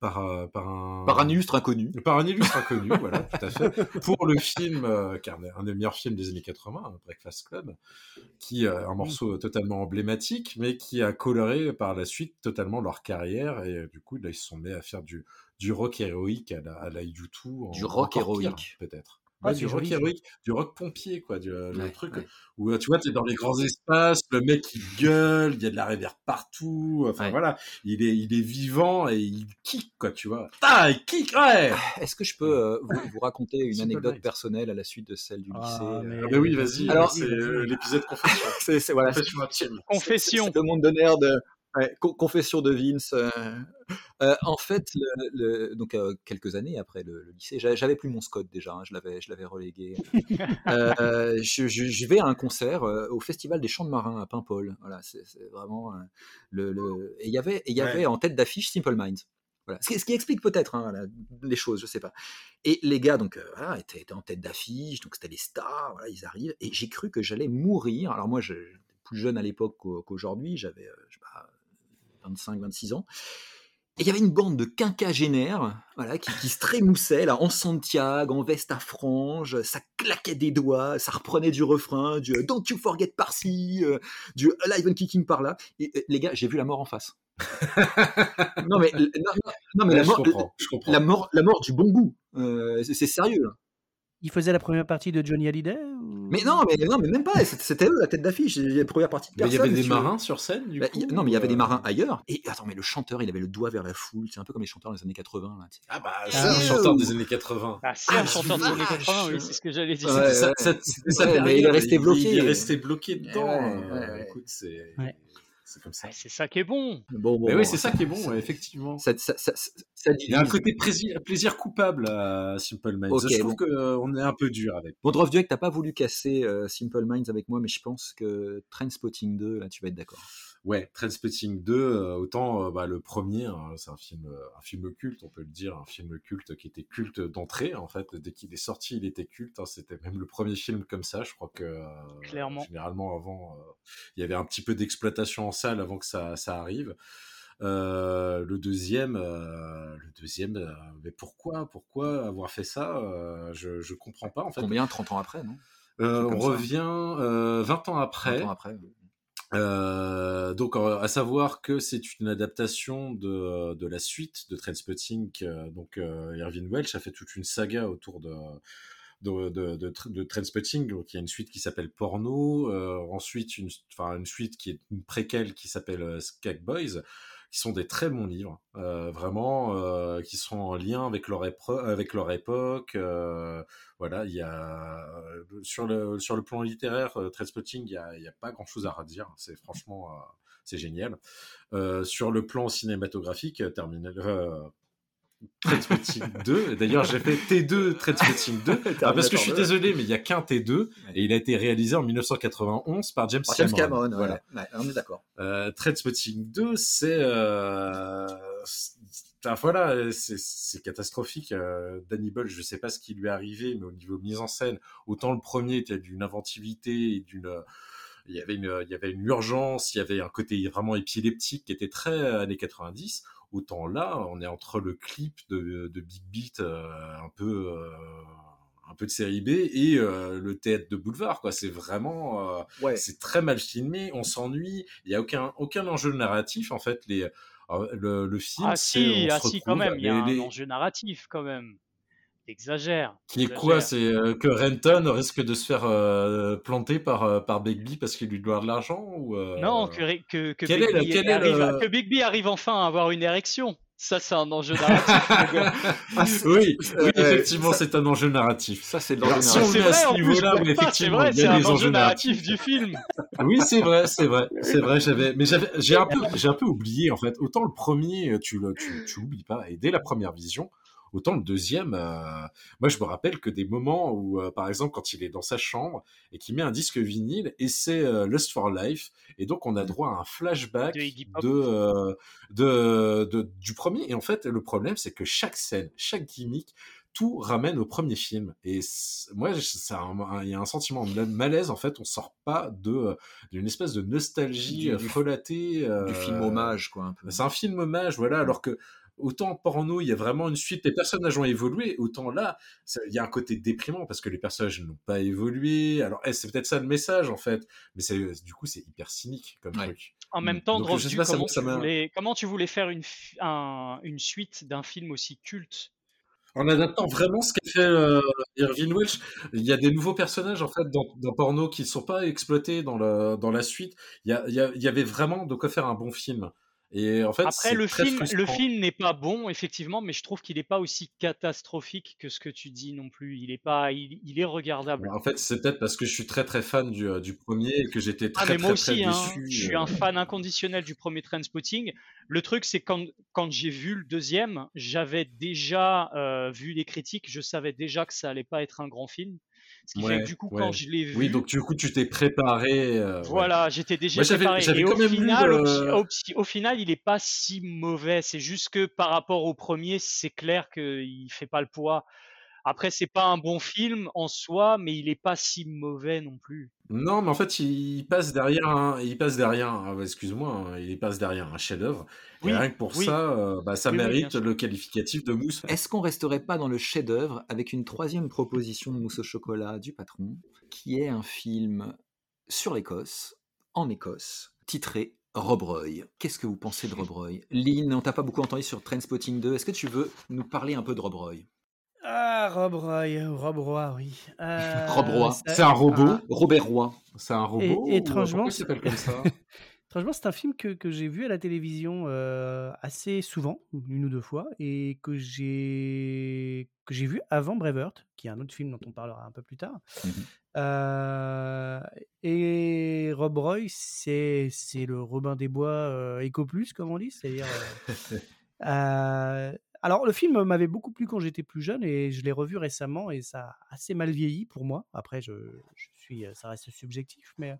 par, euh, par un Par un illustre inconnu. par un illustre inconnu, [LAUGHS] voilà, tout à fait, pour le film, euh, est un, des meilleurs films des années 80, hein, Breakfast Club, qui est un morceau totalement emblématique, mais qui a coloré par la suite totalement leur carrière, et euh, du coup, là, ils se sont mis à faire du, du rock héroïque à la, à la U2. en- Du rock héroïque. peut-être. Ah, Ouais, du rock héroïque, du rock pompier, quoi, du, le Ouais, truc ouais. où euh, tu vois, tu es dans les grands espaces, le mec il gueule, il y a de la réverb partout, enfin Ouais. voilà, il est, il est vivant et il kick, quoi, tu vois. Ah, il kick, ouais Est-ce que je peux euh, vous, vous raconter [LAUGHS] une anecdote personnelle à la suite de celle du Ah, lycée euh, mais- Ah bah oui, vas-y, Alors- c'est euh, l'épisode [LAUGHS] confession. C'est c'est- voilà, confession. C'est le monde de nerd. euh, ouais, confession de Vince. euh, euh, en fait, le- le- donc euh, quelques années après le, le lycée, j'a- j'avais plus mon Scott déjà, hein, je l'avais, je l'avais relégué. Euh, je, je- je vais à un concert au Festival des Chants de Marins à Paimpol. Voilà, c'est, vraiment le, Et il y avait, il y avait Ouais. en tête d'affiche Simple Minds. Voilà. Ce, qui, ce qui explique peut-être hein, les choses, je sais pas. Et les gars, donc, euh, voilà, étaient, étaient en tête d'affiche, donc c'était les stars, voilà, ils arrivent, et j'ai cru que j'allais mourir. Alors moi, je- plus jeune à l'époque qu'au- qu'aujourd'hui, j'avais, euh, je sais pas, 25, 26 ans. Et il y avait une bande de quinquagénaires voilà, qui, qui se trémoussaient là, en Santiago, en veste à franges, ça claquait des doigts, ça reprenait du refrain, du euh, Don't you forget par-ci, euh, du Alive and Kicking par-là. Et euh, les gars, j'ai vu la mort en face. [LAUGHS] non mais, non, non, non, mais Ouais, la, je mort, comprends, je comprends. la, mort, la mort du bon goût. Euh, c'est sérieux. là. Il faisait la première partie de Johnny Hallyday Mais non, mais, non, mais même pas. C'était eux la tête d'affiche. La première partie de Mais il y avait des marins sur scène, du Bah, coup il- non, mais il y avait des euh, marins ailleurs. Et attends, mais le chanteur, il avait le doigt vers la foule. C'est un peu comme les chanteurs des années 80. Là. Ah bah, Ah, c'est un chanteur des années 80. Ah, c'est Ah, un chanteur des années vache. 80, oui, c'est ce que j'allais dire. Ouais, mais il est resté Il, bloqué. est resté bloqué dedans. Ouais, euh, ouais, ouais. Écoute, c'est Ouais. C'est comme ça. Ah, c'est ça qui est bon. Bon, bon, Mais oui, c'est ça ça- qui est bon, ouais, effectivement. Ça, ça, ça, ça- ça Il y a un côté plaisir, plaisir coupable à Simple Minds. Je trouve bon. qu'on est un peu dur avec. Bon, Drovdiek, t'as pas voulu casser euh, Simple Minds avec moi, mais je pense que Trainspotting 2, là, tu vas être d'accord. Ouais, Trainspotting 2, euh, autant euh, bah, le premier, hein, c'est un film, euh, un film culte, on peut le dire, un film culte qui était culte d'entrée, en fait. Dès qu'il est sorti, il était culte. hein, C'était même le premier film comme ça. Je crois que euh, Clairement. généralement avant, euh, il y avait un petit peu d'exploitation en salle avant que ça, ça arrive. Euh, le deuxième, euh, le deuxième, euh, mais pourquoi, pourquoi avoir fait ça Je je comprends pas en fait. Combien? 30 ans après, non? On ça. revient 20 ans après. 30 ans après. Euh, donc, euh, à savoir que c'est une adaptation de, de la suite de Trainspotting. euh, donc, euh, Irving Welsh a fait toute une saga autour de de, de, de, de Trainspotting. Donc, il y a une suite qui s'appelle Porno. euh, ensuite, une, enfin, une suite qui est une préquelle qui s'appelle euh, Skag Boys, qui sont des très bons livres, euh, vraiment, euh, qui sont en lien avec leur, avec leur époque. euh, voilà, il y a sur le sur le plan littéraire, euh, Trainspotting, il y a, a pas grand chose à redire. C'est franchement c'est génial. Sur le plan cinématographique, Terminal. Euh, Trainspotting 2. Et D'ailleurs, j'ai fait T2 Trainspotting 2. [LAUGHS] Ah, parce que je suis désolé, mais il y a qu'un T2 et il a été réalisé en 1991 par James Par James Cameron. Cameron, Voilà. ouais. On est d'accord. Euh, Trainspotting 2, c'est euh, enfin, voilà, c'est catastrophique. Euh, Danny Boyle, je sais pas ce qui lui est arrivé, mais au niveau mise en scène, autant le premier était d'une inventivité et d'une il y avait une il y avait une urgence, il y avait un côté vraiment épileptique qui était très années 90. Autant là, on est entre le clip de, de Big Beat euh, un peu euh, un peu de série B et euh, le théâtre de boulevard quoi. C'est vraiment euh, Ouais. c'est très mal filmé, on s'ennuie, il y a aucun aucun enjeu narratif en fait. Les euh, le, le film, Ah si, on ah se si, quand même, il y a les- les- un enjeu narratif quand même. T'exagères. qui est quoi. C'est euh, que Renton risque de se faire euh, planter par euh, par Begbie parce qu'il lui doit de l'argent ou euh, Non, que, que, que, Bigby est arrive, le- que Bigby arrive enfin à avoir une érection. Ça, c'est un enjeu narratif. [LAUGHS] Ah, c'est- Oui, [LAUGHS] oui, effectivement, ça- c'est un enjeu narratif. Ça, c'est l'enjeu si on narratif. met à ce en plus, [LAUGHS] mais pas, c'est effectivement, vrai, il y c'est a un des enjeu narratif du film. Oui, c'est vrai, c'est vrai, c'est vrai. J'avais, mais j'avais, j'ai un peu, j'ai un peu oublié en fait. Autant le premier, tu le, tu, tu l'oublies pas, et dès la première vision, autant le deuxième. euh, moi, je me rappelle que des moments où, euh, par exemple, quand il est dans sa chambre et qu'il met un disque vinyle, et c'est euh, Lust for Life, et donc on a droit à un flashback De du premier. Et en fait, le problème, c'est que chaque scène, chaque gimmick tout ramène au premier film. Et moi, il y a un sentiment de malaise. En fait, on sort pas de d'une espèce de nostalgie Du- du- euh, film hommage, quoi. C'est un film hommage, voilà. Alors que autant en porno, il y a vraiment une suite, les personnages ont évolué. Autant là, il y a un côté déprimant parce que les personnages n'ont pas évolué. Alors, eh, c'est peut-être ça le message en fait, mais du coup c'est hyper cynique comme Ouais. truc. En même Mm. temps, Donc, je sais Drovdu, pas, comment, ça tu voulais, comment tu voulais faire une, un- une suite d'un film aussi culte? En adaptant vraiment ce qu'a fait euh, Irving Welsh, il y a des nouveaux personnages en fait dans, dans porno qui ne sont pas exploités dans, le, dans la suite. Y a- il y avait vraiment de quoi faire un bon film. Et en fait, Après, le film, le film n'est pas bon, effectivement, mais je trouve qu'il n'est pas aussi catastrophique que ce que tu dis non plus. Il est pas, il, il est regardable. En fait, c'est peut-être parce que je suis très très fan du, euh, du premier et que j'étais Ah, très mais moi très, très aussi, hein, déçu. je suis euh. un fan inconditionnel du premier Trainspotting. Le truc, c'est quand, quand j'ai vu le deuxième, j'avais déjà euh, vu les critiques, je savais déjà que ça allait pas être un grand film. Ce qui fait que du coup, ouais. quand je l'ai vu, Oui, donc du coup, tu t'es préparé. euh, ouais. voilà, j'étais déjà préparé. Et au final, au, au- au final, il est pas si mauvais. C'est juste que par rapport au premier, c'est clair qu'il fait pas le poids. Après, c'est pas un bon film en soi, mais il est pas si mauvais non plus. Non, mais en fait, il passe derrière, un, il passe derrière, un- excuse-moi, hein, il passe derrière un chef-d'œuvre. Oui, et rien que pour oui. ça, euh, bah, ça Oui, mérite le qualificatif de mousse. Est-ce qu'on resterait pas dans le chef-d'œuvre avec une troisième proposition de mousse au chocolat du patron, qui est un film sur l'Écosse, en Écosse, titré Rob Roy. Qu'est-ce que vous pensez de Rob Roy? Lynn, on t'a pas beaucoup entendu sur Trainspotting 2. Est-ce que tu veux nous parler un peu de Rob Roy? Ah, Rob Roy, Rob Roy, oui. Euh, Rob Roy. C'est un robot. ah, Robert Roy. C'est un robot. Et- étrangement, comme ça? [LAUGHS] c'est un film que, que j'ai vu à la télévision euh, assez souvent, une ou deux fois, et que j'ai que j'ai vu avant Braveheart, qui est un autre film dont on parlera un peu plus tard. Mhm. Euh, et Rob Roy, c'est c'est le Robin des Bois euh, Eco Plus, comme on dit, c'est-à-dire. euh, [LAUGHS] euh, alors, le film m'avait beaucoup plu quand j'étais plus jeune et je l'ai revu récemment et ça a assez mal vieilli pour moi. Après, je, je suis, ça reste subjectif, mais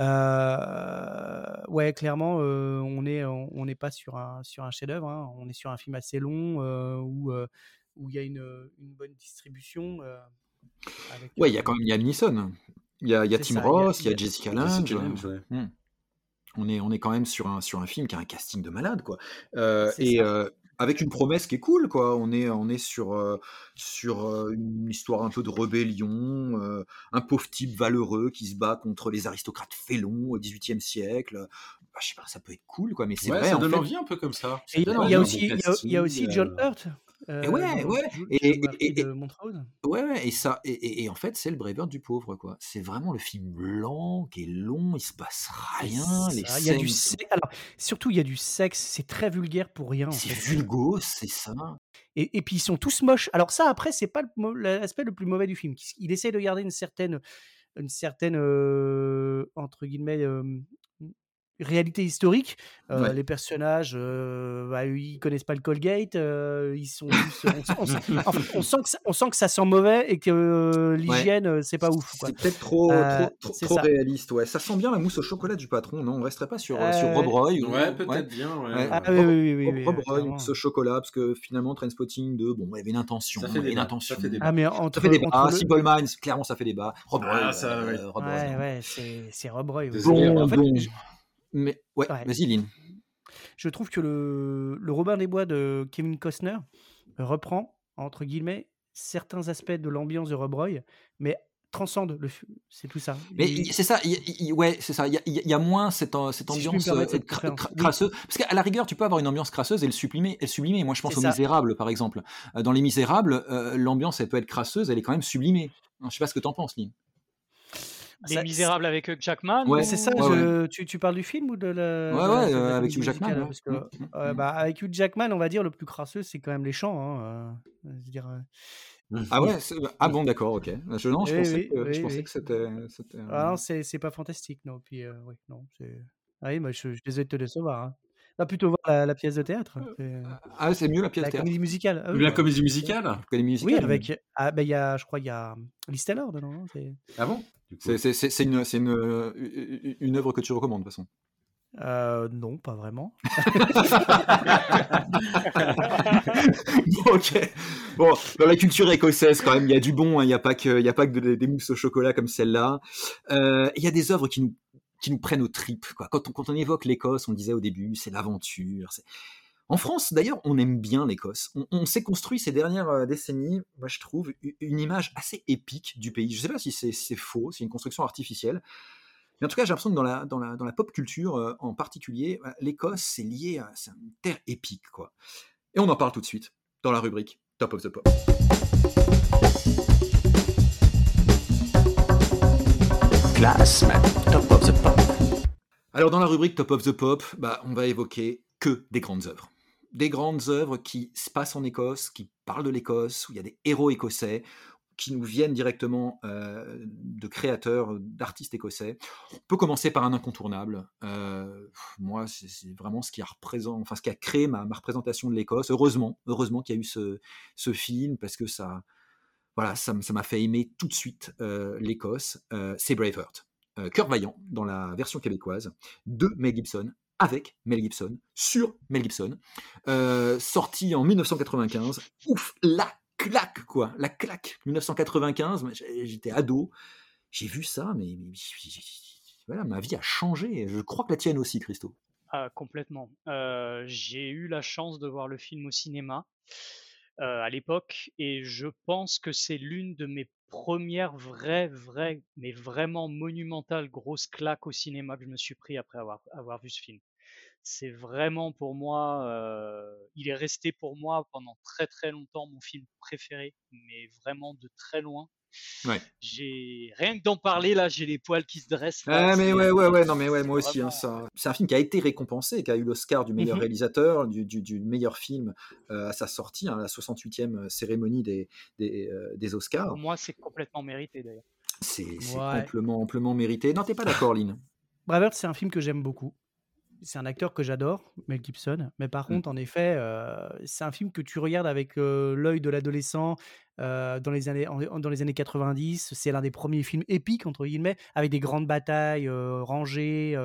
euh, ouais, clairement, euh, on est, on n'est pas sur un sur un chef-d'œuvre. hein. On est sur un film assez long euh, où euh, où il y a une, une bonne distribution. euh, avec, Ouais, il y a euh, quand même Liam Neeson. Il y a, il y a Tim ça, Ross, il y a Jessica Jessica Lange. Ouais. Hmm. On est, on est quand même sur un, sur un film qui a un casting de malade, quoi. Euh, et euh, avec une promesse qui est cool, quoi. On est, on est sur, euh, sur euh, une histoire un peu de rébellion, euh, un pauvre type valeureux qui se bat contre les aristocrates félons au XVIIIe siècle. Bah, je sais pas, ça peut être cool, quoi. Mais c'est Ouais, vrai, ça en donne fait. envie un peu comme ça. Il y y y y a aussi John Hurt. Euh, Et ouais, dans- ouais. Et, et- et-. Ouais, ouais, et ça, et, en fait, c'est le Braveheart du pauvre, quoi. C'est vraiment le film lent, qui est long, il se passe rien, les ça, Il y a du scènes, sexe. Alors, surtout, il y a du sexe. C'est très vulgaire pour rien. en c'est vulgos, c'est ça. Et, et puis ils sont tous moches. Alors ça, après, c'est pas l'aspect le plus mauvais du film. Il essaie de garder une certaine, une certaine euh, entre guillemets euh, réalité historique. Euh, Ouais. Les personnages, euh, bah, ils connaissent pas le Colgate. euh, ils sont, tous- on, on- [LAUGHS] fait, on sent que ça, on sent que ça sent mauvais et que euh, l'hygiène, euh, c'est pas ouf. C'est peut-être trop, Euh, trop, trop, trop ça. réaliste, ouais. Ça sent bien la mousse au chocolat du patron, non? On resterait pas sur, euh, sur Rob Roy ou- Ouais, peut-être bien. Ouais. Ouais. Ah oui, oui, oui, oui, Rob, Roy, mousse au chocolat, parce que finalement, Trainspotting 2, bon, il y avait une intention. Ça fait il y avait une débat, intention. ça fait débat. Ah mais Ça entre, fait débat. entre Ah, le- Simple Minds, clairement, ça fait débat. Rob Ah, Roy, ça, euh, oui. Rob Roy, Ouais, ouais, c'est c'est Rob Roy. Mais, ouais, Ouais. vas-y, Lynn. je trouve que le, le Robin des Bois de Kevin Costner reprend, entre guillemets, certains aspects de l'ambiance de Rob Roy, mais transcende le. C'est tout ça. Mais Il- c'est ça, il- il- ouais, c'est ça. Il y, a- il y a moins cette, euh, cette Si ambiance euh, cette cra- Oui. crasseuse. Parce qu'à la rigueur, tu peux avoir une ambiance crasseuse et le sublimer. Et le sublimer. Moi, je pense aux ça. Misérables, par exemple. Euh, Dans Les Misérables, euh, l'ambiance, elle peut être crasseuse, elle est quand même sublimée. Je sais pas ce que t'en penses, Lynn. Les Ça- Misérables avec Hugh Jackman Ouais, ou- C'est ça, Ouais, je- Tu, tu parles du film ou de la. Ouais, de la- ouais, la euh, avec Hugh Jackman. musicale ouais. Parce que, Mm, mm, euh, mm. bah, avec Hugh Jackman, on va dire le plus crasseux, c'est quand même les chants. hein, euh, je veux dire, euh, Ah ouais, ah bon, d'accord, ok. Je, non, je Oui, pensais oui, que, je oui, pensais oui. que c'était. euh, Ah non, c'est c'est pas fantastique, non. Puis, euh, oui, non, c'est. Ah oui, moi, je, je suis désolé de te décevoir. Hein. Va plutôt voir la, la pièce de théâtre. c'est- Ah, c'est mieux la pièce La de théâtre. comédie musicale. ah oui, La bah, comédie musicale? Oui, avec. Ah, ben, il y a, je crois, il y a Liz Taylor dedans. non C'est- Ah bon? C'est une, c'est une, une- une œuvre que tu recommandes, de toute façon. Euh, non, pas vraiment. [LAUGHS] Bon, ok. Bon, dans la culture écossaise, quand même, il y a du bon. hein. Il n'y a pas que, il y a pas que de- des mousses au chocolat comme celle-là. Euh, Il y a des œuvres qui nous, qui nous prennent aux tripes. Quoi. Quand, on, quand on évoque l'Écosse, on disait au début, c'est l'aventure. En France, d'ailleurs, on aime bien l'Écosse. On, on s'est construit ces dernières euh, décennies, moi je trouve, une image assez épique du pays. Je ne sais pas si c'est faux, c'est une construction artificielle. Mais en tout cas, j'ai l'impression que dans la, dans la, dans la pop culture euh, en particulier, euh, l'Écosse, c'est lié à c'est une terre épique. Quoi. Et on en parle tout de suite dans la rubrique Top of the Pop. Classement. Top of the Pop. Alors dans la rubrique Top of the Pop, bah, on va évoquer que des grandes œuvres. Des grandes œuvres qui se passent en Écosse, qui parlent de l'Écosse, où il y a des héros écossais, qui nous viennent directement euh, de créateurs, d'artistes écossais. On peut commencer par un incontournable. Euh, moi, c'est vraiment ce qui a enfin ce qui a créé ma, représentation de l'Écosse. Heureusement, heureusement qu'il y a eu ce, film parce que ça, voilà, ça m'a fait aimer tout de suite euh, l'Écosse. Euh, c'est Braveheart. Euh, Cœur vaillant dans la version québécoise de Mel Gibson avec Mel Gibson sur Mel Gibson, euh, sorti en 1995. Ouf, la claque quoi, la claque. 1995, moi, j'ai- j'étais ado, j'ai vu ça, mais, voilà, ma vie a changé. Je crois que la tienne aussi, Christo. Ah, complètement. Euh, j'ai eu la chance de voir le film au cinéma euh, à l'époque et je pense que c'est l'une de mes premières vraies, vraies, mais vraiment monumentales grosses claques au cinéma que je me suis pris après avoir vu ce film. C'est vraiment pour moi, euh, il est resté pour moi pendant très très longtemps mon film préféré, mais vraiment de très loin. Ouais. J'ai rien que d'en parler là, j'ai les poils qui se dressent. là, Ah mais ouais ouais ouais non mais ouais moi aussi hein, ça c'est un film qui a été récompensé qui a eu l'Oscar du meilleur Mhm. réalisateur du, du- du meilleur film euh, à sa sortie hein, la 68e cérémonie des des, euh, des Oscars Pour moi, c'est complètement mérité d'ailleurs. c'est c'est Ouais. amplement amplement mérité non t'es pas d'accord Lynn? Braveheart, c'est un film que j'aime beaucoup. C'est un acteur que j'adore, Mel Gibson. Mais par Mm. contre, en effet, euh, c'est un film que tu regardes avec euh, l'œil de l'adolescent euh, dans, les années, en- dans les années 90. C'est l'un des premiers films épiques, entre guillemets, avec des grandes batailles rangées.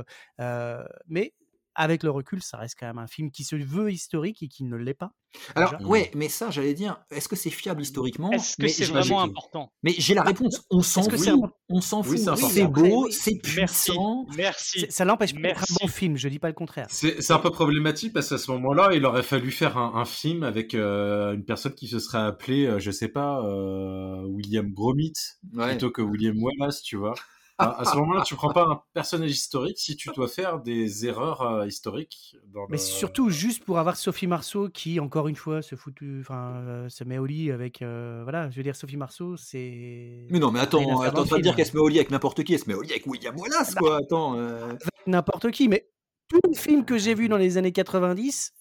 mais avec le recul, ça reste quand même un film qui se veut historique et qui ne l'est pas. Alors, déjà. ouais, mais ça, j'allais dire, est-ce que c'est fiable historiquement? Est-ce que c'est j'ai- vraiment important? Mais j'ai la réponse. On s'en fout. On s'en fout. c'est beau, oui. c'est puissant. merci. Ça l'empêche pas d'être un bon film, je dis pas le contraire. C'est c'est un peu problématique parce qu'à ce moment-là, il aurait fallu faire un, un film avec euh, une personne qui se serait appelée, euh, je sais pas, euh, William Gromit Ouais. plutôt que William Wallace, tu vois. À, ce moment-là, tu prends pas un personnage historique si tu dois faire des erreurs euh, historiques. Dans Mais le- surtout juste pour avoir Sophie Marceau qui, encore une fois, se fout, enfin, euh, se met au lit avec, euh, voilà, je veux dire, Sophie Marceau, c'est Mais non, mais attends, attends, pas dire qu'elle se met au lit avec n'importe qui, elle se met au lit avec William Wallace, Bah. quoi. Attends. euh. n'importe qui, mais tous les films que j'ai vus dans les années 90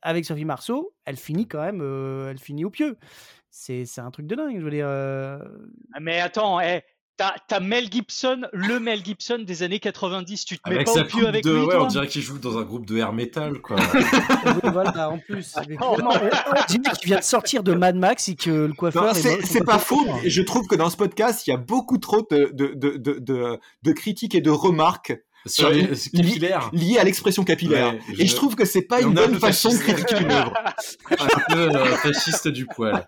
avec Sophie Marceau, elle finit quand même, euh, elle finit au pieu. C'est c'est un truc de dingue, je veux dire. euh, Ah, Mais attends, eh, t'as Mel Gibson, le Mel Gibson des années 90. Tu te mets pas au pieu avec de, lui, ouais, on dirait qu'il joue dans un groupe de air metal, quoi. [LAUGHS] oui, voilà, en plus. dirait qu'il vient de sortir de Mad Max et que le coiffeur. C'est pas faux. Je trouve que dans ce podcast, il y a beaucoup trop de, de, de, de, de, de critiques et de remarques Sur Euh, les capillaires. liées à l'expression capillaire. Ouais, Et je- trouve que c'est pas Et une bonne façon de critiquer une œuvre. [LAUGHS] un peu euh, fasciste du poil.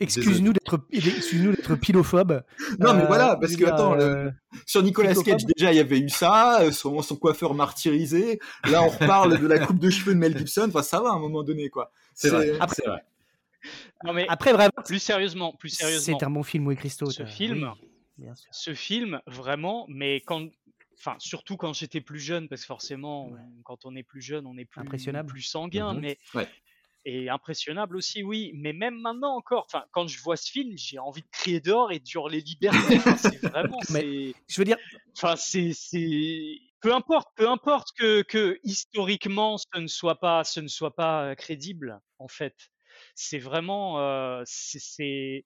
Excuse-nous d'être excuse-nous d'être pilophobe. [LAUGHS] Non, mais Euh, voilà, je parce que attends, le- euh, Sur Nicolas. Cage, déjà, il y avait eu ça, euh, son, son coiffeur martyrisé. Là, on reparle de la [LAUGHS] coupe de cheveux de Mel Gibson. Enfin, ça va à un moment donné, quoi. C'est vrai. Après- vrai. Non mais Après, vraiment, plus sérieusement, plus sérieusement, c'est un bon film, oui, Christo. Ce film, oui, bien sûr. ce film vraiment, mais quand, enfin surtout quand j'étais plus jeune, parce que forcément, Ouais. quand on est plus jeune, on est plus Impressionnable. plus sanguin, Mhm. mais Ouais. Et impressionnable aussi, oui. Mais même maintenant encore, enfin quand je vois ce film, j'ai envie de crier dehors et de hurler liberté. Enfin, c'est [LAUGHS] vraiment, c'est, Je veux dire, enfin c'est, c'est, peu importe, peu importe que, que historiquement ce ne soit pas, ce ne soit pas euh, crédible en fait. C'est vraiment, euh, c'est-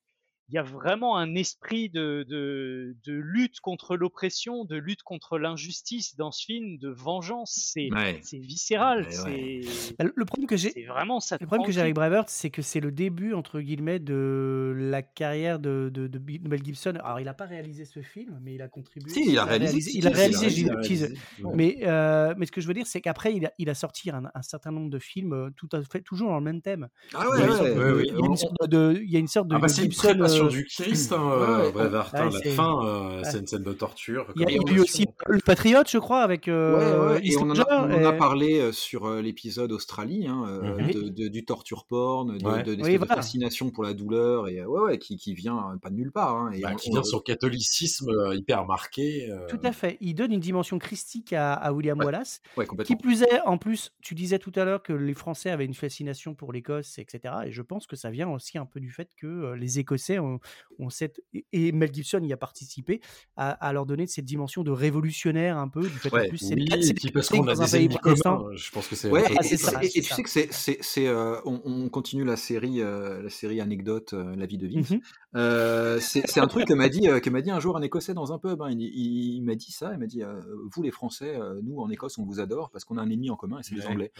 il y a vraiment un esprit de, de, de lutte contre l'oppression, de lutte contre l'injustice dans ce film, de vengeance. C'est, Ouais. c'est viscéral. Ouais, bah, le problème que j'ai, vraiment ça. Le problème que j'ai avec. Braveheart, c'est que c'est le début, entre guillemets, de la carrière de, de, de Mel Gibson. Alors, il n'a pas réalisé ce film, mais il a contribué. Si, il a réalisé. Il a réalisé, il a réalisé. Mais, euh, mais ce que je veux dire, c'est qu'après, il a, il a sorti un, un certain nombre de films, euh, tout à fait, toujours dans le même thème. Ah Il y ouais, a une ouais, sorte de- ouais, oui. il y a une sorte de, il y a une sorte de, Ah bah Gibson, passion du Christ, hein, Ouais, euh, ouais. Ouais, la c'est- fin, euh, ouais. c'est une scène de torture. Il y a, eu aussi le Patriote, je crois, avec Ouais, euh, ouais, et on en, a, on en a et- parlé euh, sur l'épisode Australie, hein, Mhm. de, de- du torture porn, de, Ouais. de, l'espèce Oui, de voilà. fascination pour la douleur, et ouais, ouais, qui, qui vient pas de nulle part. Hein, et Bah, on- qui on- vient sur le catholicisme hyper marqué. euh, Tout à fait. Il donne une dimension christique à, à William Ouais. Wallace. Ouais, Qui plus est, en plus, tu disais tout à l'heure que les Français avaient une fascination pour l'Écosse, etc. Et je pense que ça vient aussi un peu du fait que les Écossais ont, et- Et Mel Gibson y a participé à, à leur donner cette dimension de révolutionnaire un peu, du fait Ouais. en plus c'est Oui, parce qu'on a catholiques dans un des pays ennemis communs. Je pense que c'est. Ouais, et, Ah, et- ça, et- c'est et tu sais que c'est, c'est, c'est, euh, on, on continue la série, euh, la série anecdote, euh, la vie de Vince. Mhm. Euh, c'est, c'est un truc que m'a dit, euh, que m'a dit un jour un Écossais dans un pub. hein. Il, il- il m'a dit ça, il m'a dit, euh, vous les Français, euh, nous en Écosse, on vous adore parce qu'on a un ennemi en commun et c'est les. Anglais.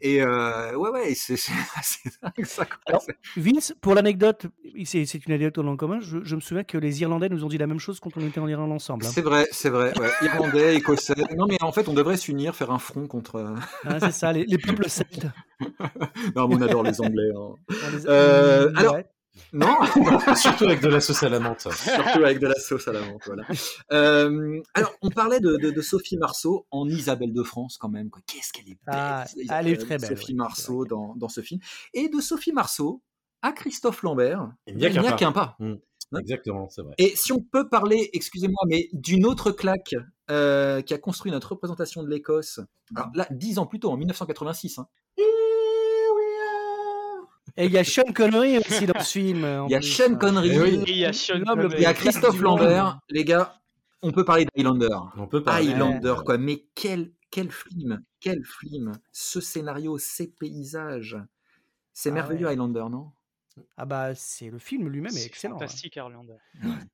Et euh, ouais, ouais, c'est, c'est, [LAUGHS] c'est dingue, ça. Alors, Vince, pour l'anecdote, c'est c'est une anecdote en commun. Je, je me souviens que les Irlandais nous ont dit la même chose quand on était en Irlande ensemble. hein. C'est vrai, c'est vrai. Ouais. [LAUGHS] Irlandais, Écossais. Non, mais en fait, on devrait s'unir, faire un front contre. euh, Hein, c'est ça, les, les peuples celtes. [LAUGHS] Non, mais on adore les Anglais. hein. Les- Euh, alors- Ouais. Non, [LAUGHS] Surtout avec de la sauce à la menthe. surtout avec de la sauce à la menthe. Voilà. Euh, alors, on parlait de, de- de Sophie Marceau en Isabelle de France, quand même. Qu'est-ce qu'elle est belle, Ah, elle est très belle, Sophie ouais, Marceau dans, dans ce film. Et de Sophie Marceau à Christophe Lambert, Il n'y a qu'un pas. qu'un pas. Exactement, c'est vrai. Et si on peut parler, excusez-moi, mais d'une autre claque euh, qui a construit notre représentation de l'Écosse, alors là, dix ans plus tôt, en 1986. hein. Et il y a Sean Connery aussi dans ce film. en Il y a plus, Sean hein. Connery, Eh oui. Il y a Sean Connery. il y a Christophe. Lambert, les gars, on peut parler d'Highlander. On peut parler. Highlander, Ouais. quoi. Mais quel, quel film, quel film. Ce scénario, ces paysages. C'est Ah merveilleux, ouais. Highlander, non? Ah bah c'est le film lui-même est C'est excellent. hein. fantastique, Harlander.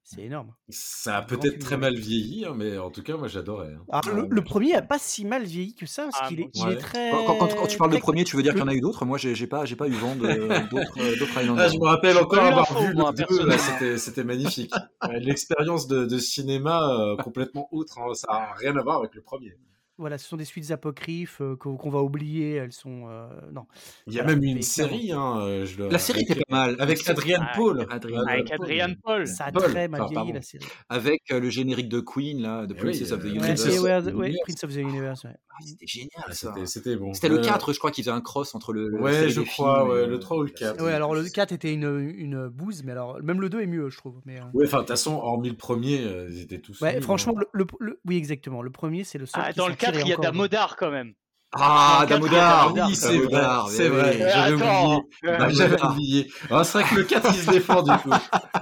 C'est énorme. Ça a peut-être très ouais. mal vieilli, hein, mais en tout cas, moi j'adorais. hein. Ah, le, Ouais, le ouais. premier a pas si mal vieilli que ça parce Ah, qu'il est, est très. quand, quand- tu parles de premier, tu veux dire qu'il y en a eu d'autres? Moi, j'ai pas, j'ai pas eu vent de- [LAUGHS] d'autres euh. Ah, je me rappelle encore avoir vu le 2, personnellement. là, c'était, c'était magnifique. Ouais, L'expérience de, de cinéma euh, complètement outre, hein, ça n'a rien à voir avec le premier. Voilà, ce sont des suites apocryphes euh, qu'on va oublier. Elles sont euh, non. Il y a Voilà, même une série, hein, euh, je La série avec, était pas mal. avec Adrian Ah, Paul. Adrian Avec Paul. Adrian Paul. Ça a Paul, très mal enfin, vieilli la série. Avec euh, le générique de Queen, là, de Eh oui, Princess of the euh, Ouais, Universe. Princess ouais, the ouais, Universe. Prince of the Universe. Ah, c'était génial, ça. C'était bon. C'était le Euh, 4, je crois, qui faisait un cross entre le. Ouais, je crois, ouais, le 3 ou le la 4. série. Ouais, alors le 4 était une, une bouse, mais alors même le 2 est mieux, je trouve. Mais, euh, Ouais, enfin, de toute façon, hormis le premier, euh, ils étaient tous. ouais, franchement, hein. le, le- le- oui, exactement. Le premier, c'est le seul. Ah, qui dans le tire 4, et il y a encore. Damodar quand même. Ah, Dans le 4, il y a Damodar. Oui, c'est vrai, c'est vrai. oui. J'avais oublié. euh, Ah, J'avais oublié. Ah, c'est vrai que le 4, il se défend du coup.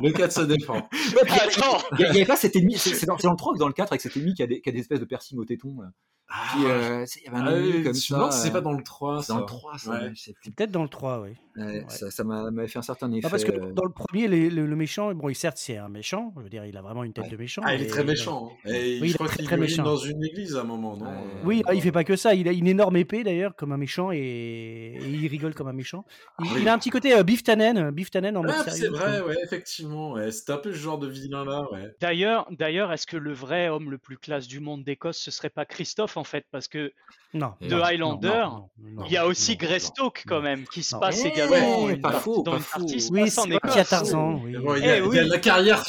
Le 4 se défend. [LAUGHS] Attends. Il y a- il y avait pas cet ennemi, c'est dans, le 3 ou dans le 4 avec cet ennemi qui a des, qui a des espèces de piercings au téton. Là. Puis, euh, c'est- il y avait un Ah ennemi oui, comme ça. si c'est euh, pas dans le 3. c'est dans le ça. 3, ça, Ouais. C'est peut-être dans le 3, oui. Ouais, Ouais. Ça ça m'a m'avait fait un certain effet. Non, parce que euh, dans le premier, les- le, le méchant, bon, il- certes, c'est un méchant. Je veux dire, il a vraiment une tête Ouais. de méchant. Ah, il est très méchant. hein. Et Oui, il je est crois très, qu'il méchant. dans une église à un moment, non Ouais. Euh, Oui, il fait pas que ça. Il a une énorme épée d'ailleurs, comme un méchant, et, et il rigole comme un méchant. Il, Ah oui. il a un petit côté euh, Biff Tannen, Biff Tannen en mode Ah, sérieux. c'est vrai, ouais, effectivement. Ouais. C'était un peu ce genre de vilain-là, ouais. D'ailleurs, d'ailleurs, est-ce que le vrai homme le plus classe du monde d'Écosse, ce serait pas Christophe en fait? Parce que Non. De non, Highlander, non, non, il y a aussi Greystoke non, quand même, qui se passe Eh, également ouais, une pas faux, dans pas une faux. partie se Oui, c'est y a Tarzan. Oui. Bon, il, y a, Eh il y a oui. la carrière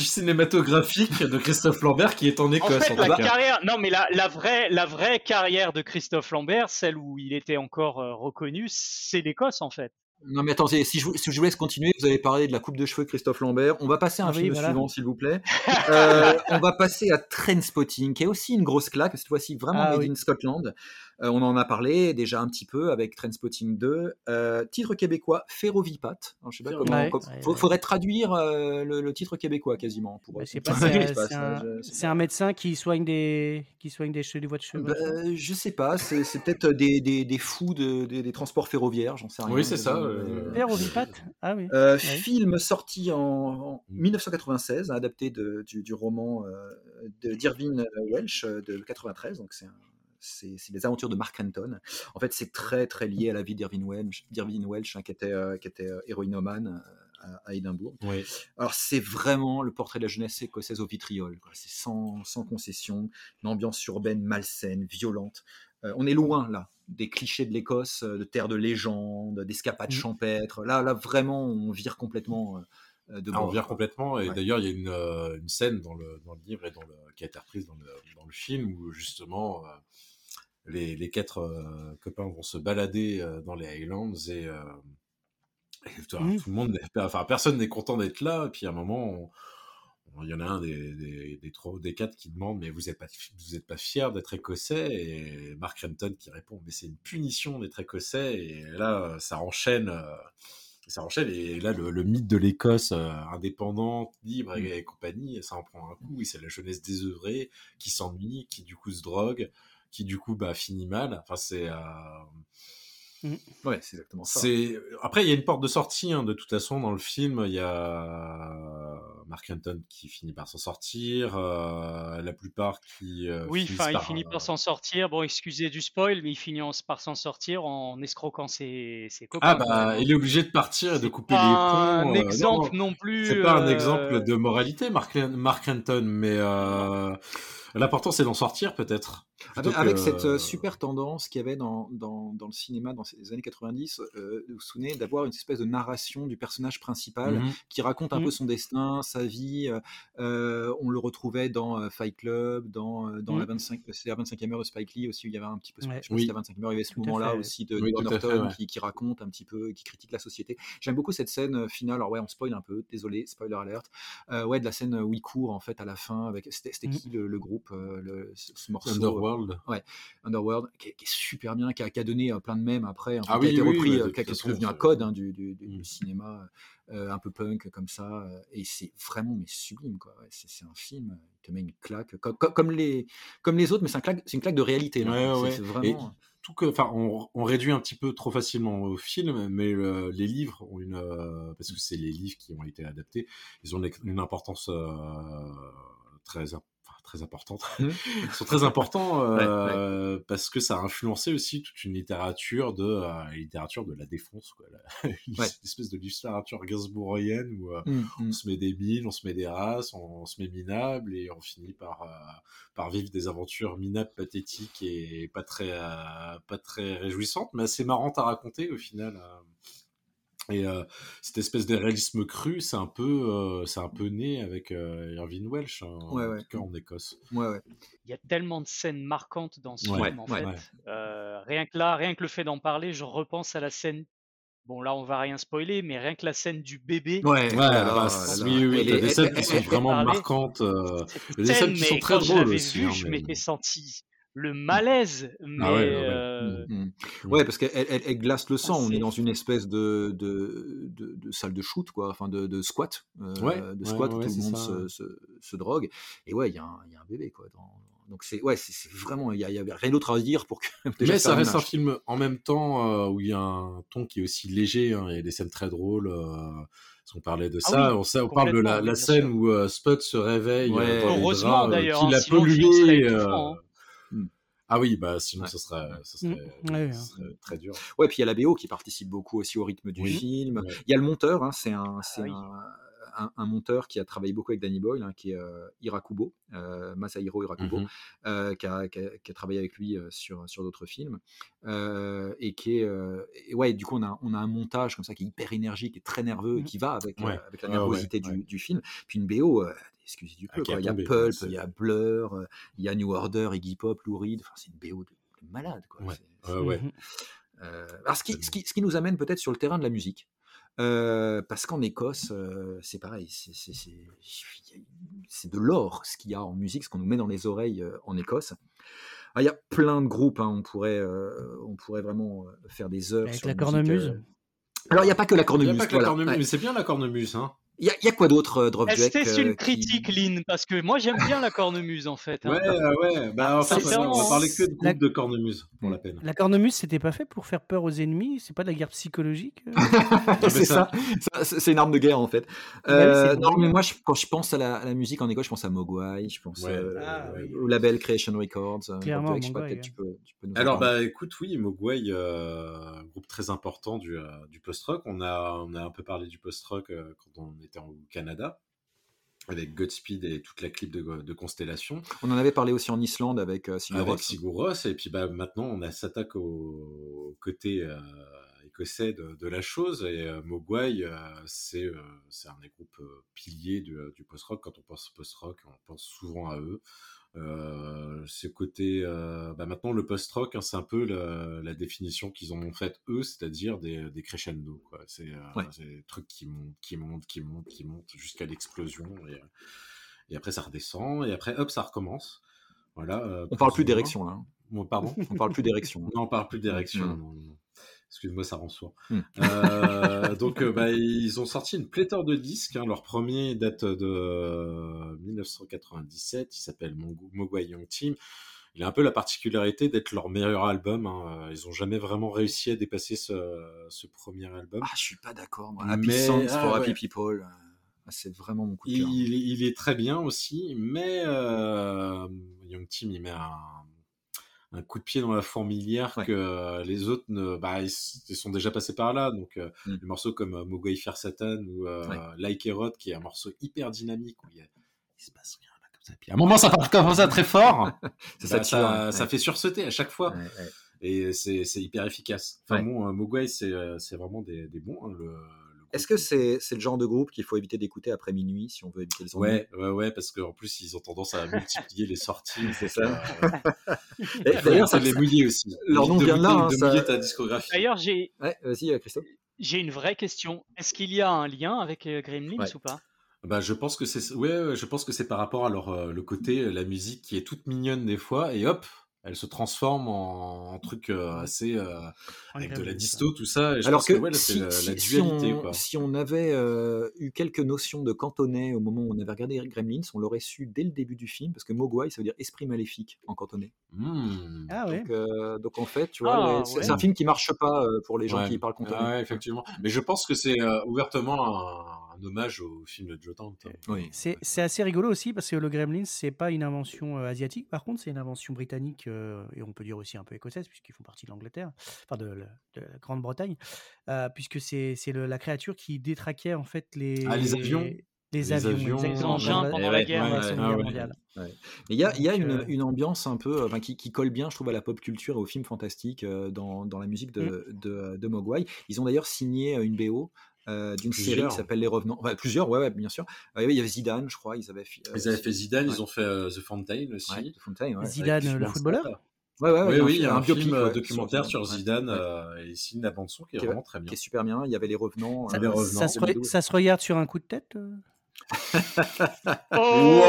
cinématographique de Christophe Lambert qui est en En Écosse. fait, en la tout cas. carrière, non mais la, la vraie, la vraie carrière de Christophe Lambert, celle où il était encore euh, reconnu, c'est l'Écosse en fait. Non mais attendez, si je, vous- si je vous laisse continuer, vous avez parlé de la coupe de cheveux de Christophe Lambert. On va passer à un oui, film voilà. suivant, s'il vous plaît. [LAUGHS] Euh, on va passer à Trainspotting, qui est aussi une grosse claque, cette fois-ci vraiment Ah made oui. in Scotland. Euh, on en a parlé déjà un petit peu avec Trainspotting 2. Euh, titre québécois, Ferrovipat. Je sais pas comment. Ouais, com- ouais, faut- ouais. faudrait traduire euh, le, le titre québécois quasiment. Pour, Bah, c'est là, un, un médecin qui soigne des, qui soigne des, des voies de cheveux. Bah, je sais pas, c'est peut-être des, des, des fous de, des, des transports ferroviaires, j'en sais rien. Oui, c'est ça, Euh, euh, Père au Vipat Ah oui. Euh, Ouais. Film sorti en, en Mm. 1996, adapté de- du, du roman euh, de d'Irving Welsh de 93. Donc c'est un- c'est les aventures de Mark Renton. En fait, c'est très très lié à la vie d'Irving Welsh, Welsh hein, qui était euh, qui était euh, héroïnomane euh, à, à Édimbourg. Oui. Alors c'est vraiment le portrait de la jeunesse écossaise au vitriol. C'est sans, sans concession, une ambiance urbaine malsaine, violente. Euh, on est loin là des clichés de l'Écosse, de terre de légende, d'escapades Mm. champêtres. Là, là vraiment, on vire complètement de Ah, on vient complètement. Et Ouais. d'ailleurs, il y a une, une scène dans le, dans le livre et dans le, qui a été reprise dans le, dans le film où justement les, les quatre euh, copains vont se balader euh, dans les Highlands et, euh, et tout, tout le monde, enfin personne n'est content d'être là. Et puis à un moment, on- il y en a un des, des, des, trois, des quatre qui demande mais vous n'êtes pas vous êtes pas fier d'être écossais? Et Mark Renton qui répond mais c'est une punition d'être écossais. Et là ça enchaîne ça enchaîne. Et là le, le mythe de l'Écosse indépendante libre et, et compagnie ça en prend un coup. Et c'est la jeunesse désœuvrée qui s'ennuie qui du coup se drogue qui du coup bah finit mal enfin c'est euh, Ouais, c'est exactement ça. c'est après il y a une porte de sortie hein, de toute façon dans le film il y a Mark Renton qui finit par s'en sortir euh, la plupart qui euh, Oui, enfin, il par, finit euh, par s'en sortir. Bon, excusez du spoil, mais il finit par s'en sortir en escroquant ses, ses copains. ah bah il est obligé de partir et de couper les pas ponts un euh, exemple non, non, plus. c'est pas un exemple de moralité Mark, Mark mais euh, l'important c'est d'en sortir peut-être Avec, plutôt avec que- cette euh, super tendance qu'il y avait dans, dans, dans le cinéma dans ces années 90, euh, vous vous souvenez d'avoir une espèce de narration du personnage principal Mhm. qui raconte un peu son destin, sa vie. euh, on le retrouvait dans Fight Club, dans, dans la Mhm. 25, c'est la 25e heure de Spike Lee aussi, où il y avait un petit peu, Ouais. je pas Oui. si la 25e heure, il y avait ce moment-là aussi de, Oui, de Norton fait, ouais. qui, qui raconte un petit peu, qui critique la société. J'aime beaucoup cette scène finale, alors ouais, on spoil un peu, désolé, spoiler alert, euh, ouais, de la scène où il court en fait à la fin, avec, c'était qui le, le groupe, euh, le, ce, ce morceau euh, Underworld Underworld, qui est, qui est super bien, qui a, qui a donné euh, plein de mèmes après, Ah qui a oui, été oui, repris, oui, qui, est façon, devenu un code hein, du, du- du- Mm. du cinéma euh, un peu punk comme ça, et c'est vraiment mais sublime quoi. Ouais, c'est un film, il te met une claque, co- co- comme, les comme les autres, mais c'est un claque- c'est une claque de réalité. là. Ouais, C'est- ouais. vraiment. tout que, enfin, on, on réduit un petit peu trop facilement au film, mais le- les livres ont une, euh, parce que c'est les livres qui ont été adaptés, ils ont une, une importance euh, très, im- enfin, très importantes. [LAUGHS] Mhm. sont très importants [LAUGHS] Ouais, euh, parce que ça a influencé aussi toute une littérature de euh, la littérature de la défonce, quoi. La- [LAUGHS] une Ouais. espèce de littérature gainsbourgienne où euh, Mm, on mm. se met des mines, on se met des races, on, on se met minable et on finit par par vivre des aventures minables, pathétiques et pas très pas très réjouissantes, mais assez marrantes à raconter au final. Et euh, cette espèce de réalisme cru, c'est un peu, euh, c'est un peu né avec euh, Irving Welsh, hein, Ouais, en ouais. tout cas en Écosse. Ouais, ouais. Il y a tellement de scènes marquantes dans ce Ouais, film, en ouais. fait. Ouais. Euh, rien que là, rien que le fait d'en parler, je repense à la scène. Bon, là, on va rien spoiler, mais rien que la scène du bébé. Ouais, Ouais, oh bah, oui, oui, des scènes qui sont vraiment marquantes. euh, Cette Il y a des scènes scène, qui sont très drôles aussi, hein, je mais- m'étais senti le malaise, mais Ah ouais, ouais, ouais. euh, Mm. Mm. Ouais, parce qu'elle elle, elle glace le sang. Ah, on est dans une espèce de, de, de, de salle de shoot, quoi, enfin de, de squat, euh, Ouais, de ouais, squat où ouais, tout le monde se, se, se drogue. Et ouais, il y, a un- il y a un bébé, quoi. dans- Donc c'est ouais, c'est vraiment, il y, y avait rien d'autre à dire pour que. [LAUGHS] déjà Mais ça reste un film en même temps euh, où il y a un ton qui est aussi léger. hein, Il y a des scènes très drôles. Euh, parce qu'on parlait de Ah ça. oui, on, sait, on parle de la, scène sûr. où euh, Spud se réveille. Ouais. euh, Heureusement, euh, d'ailleurs, qu'il hein, a pollué. Euh. Ah oui, bah sinon Ouais. ça serait, ça Mm. serait, Ouais, ça serait très dur. Ouais, puis il y a la BO qui participe beaucoup aussi au rythme du Oui. film. Ouais. Il y a le monteur, hein, c'est un, c'est oui. un, un- un monteur qui a travaillé beaucoup avec Danny Boyle, hein, qui est euh, Irakubo, euh, Masahiro Irakubo, Mhm. euh, qui, a, qui a- qui a travaillé avec lui euh, sur, sur d'autres films. Euh, et qui est. euh, et ouais, du coup, on a, on a un montage comme ça qui est hyper énergique et très nerveux, et Mhm. qui va avec, euh, Ouais. avec la nervosité ouais. Du, du film. Puis une BO. euh, Excusez du Ah, peu. Il y a tombé, Pulp, il y a Blur, euh, il y a New Order, Iggy Pop, Lou Reed. Enfin, c'est une BO de, de malade. Quoi. Ouais. Ouais. Mhm. euh, alors, ce qui, ce, qui, ce qui nous amène peut-être sur le terrain de la musique. Euh, parce qu'en Écosse, euh, c'est pareil, c'est- de l'or ce qu'il y a en musique, ce qu'on nous met dans les oreilles euh, en Écosse. Ah, Il y a plein de groupes, hein, on, pourrait, euh, on pourrait vraiment faire des heures Avec sur la musique, cornemuse. euh. Alors, il n'y a pas que la Il n'y cornemuse. a pas que la cornemuse, Ouais. mais c'est bien la cornemuse, hein. Il y, a- il y a quoi d'autre, euh, Drop Est-ce que c'est euh, une critique, Lynn Parce que moi, j'aime bien la cornemuse, en fait. hein. Ouais, ouais. Bah, en fait, on va parler que de La- groupe de cornemuse pour la peine. La cornemuse, c'était pas fait pour faire peur aux ennemis? C'est pas de la guerre psychologique euh? [LAUGHS] C'est ça, ça, c'est une arme de guerre en fait. Euh, non, mais moi, je- quand je pense à la, à la musique en Écosse, je pense à Mogwai, je pense Ouais, euh, Ah, oui. au label Creation Records. Clairement, Drop Drake, je sais pas, Mogwai, peut-être tu peux, tu peux nous en Alors, bah, écoute, oui, Mogwai, euh, un groupe très important du, euh, du post-rock. On a, on a un peu parlé du post-rock euh, quand on était au Canada, avec Godspeed et toute la clip de, de Constellation, On en avait parlé aussi en Islande avec euh, Sigur avec. Sigur. Et puis, bah, maintenant, on s'attaque au, côté euh, écossais de, de la chose. Et euh, Mogwai, euh, c'est un des groupes piliers du, du post-rock. Quand on pense post-rock, on pense souvent à eux. Euh, ce côté, euh, bah maintenant le post-rock, hein, c'est un peu la, la définition qu'ils en ont faite eux, c'est-à-dire des, des crescendo. C'est euh, Ouais. c'est des trucs qui montent, qui montent, qui montent, qui montent jusqu'à l'explosion. Et, et après ça redescend, et après hop, ça recommence. Voilà. euh, On parle plus d'érection là. hein. Bon, pardon? [LAUGHS] On parle plus d'érection. Non, on parle plus d'érection. Mm. Excuse-moi, ça rend sourd. Mm. Euh, donc, euh, [LAUGHS] bah, ils ont sorti une pléthore de disques. hein. Leur premier date de euh, 1997. Il s'appelle Mogwai Young Team. Il a un peu la particularité d'être leur meilleur album. hein. Ils ont jamais vraiment réussi à dépasser ce, ce premier album. Ah, je suis pas d'accord. Happy Mais- Songs ah, for ouais. Happy People, euh, ah, c'est vraiment mon coup de cœur. Il, il est très bien aussi, mais euh, Young Team, il met un, un coup de pied dans la fourmilière Ouais. que les autres ne, bah, ils, ils sont déjà passés par là. Donc, euh, Mm. des morceaux comme euh, Mogwai Fair Satan ou euh, Ouais. Like Erod, qui est un morceau hyper dynamique où il, y a- il se passe rien là comme ça. Puis à un moment, ça part comme ça très fort. [LAUGHS] Bah, ça, ça, ça fait sursauter à chaque fois. Et c'est hyper efficace. Enfin bon, euh, Mogwai, c'est euh, c'est vraiment des, des bons. hein, le Est-ce que c'est c'est le genre de groupe qu'il faut éviter d'écouter après minuit si on veut éviter les ennuis Ouais, ouais, ouais, parce qu'en plus, ils ont tendance à multiplier les sorties. [LAUGHS] C'est ça. [LAUGHS] euh, D'ailleurs, ça les mouiller aussi. Leur nom de vient de là, mouiller- hein, de ça- mouiller ta discographie. D'ailleurs, j'ai Ouais, vas-y, euh, Christophe. j'ai une vraie question. Est-ce qu'il y a un lien avec euh, Gremlins Ouais. ou pas? Bah, je pense que c'est, ouais, ouais, je pense que c'est par rapport à leur, euh, le côté, euh, la musique qui est toute mignonne des fois, et hop, elle se transforme en, en truc euh, assez, euh, avec de la disto, tout ça. Et je Alors pense que, que, ouais, si, la, si- la si dualité, on, quoi. si on avait euh, eu quelques notions de cantonais au moment où on avait regardé Gremlins, on l'aurait su dès le début du film, parce que Mogwai, ça veut dire esprit maléfique en cantonais. Hmm. Ah ouais Donc, euh, donc en fait, tu vois, Ah, c'est ouais. un film qui marche pas euh, pour les gens Ouais. qui parlent cantonais. Ah ouais, effectivement. Mais je pense que c'est euh, ouvertement un, un hommage au film de Joe. Oui. C'est c'est assez rigolo aussi parce que le Gremlins, c'est pas une invention euh, asiatique, par contre, c'est une invention britannique euh, et on peut dire aussi un peu écossaise, puisqu'ils font partie de l'Angleterre, enfin de, la- de la Grande-Bretagne, euh, puisque c'est c'est le- la créature qui détraquait en fait les, Ah, les avions les Les avions, les engins pendant la guerre. ouais, mondiale. Il y a, il y a Donc, une, euh, une ambiance un peu, enfin, qui, qui colle bien, je trouve, à la pop culture et au film fantastique euh, dans, dans la musique de, de, de Mogwai. Ils ont d'ailleurs signé une BO euh, d'une série qui s'appelle Les Revenants. Enfin, plusieurs, ouais, ouais, bien sûr. Euh, il y avait Zidane, je crois. Ils avaient, fi- euh, Ils avaient fait Zidane, ouais. ils ont fait euh, The Fountain aussi. ouais, The Fountain, ouais. Zidane, le footballeur. Ouais, ouais, ouais, Oui, oui, il y a un, biopic, film ouais, documentaire sur, Zidane ouais, euh, et il signe la bande son qui est vraiment très bien. qui est super bien. Il y avait Les Revenants. Ça, euh, Les Revenants, ça se re- 2012. ça se regarde sur un coup de tête euh? Oh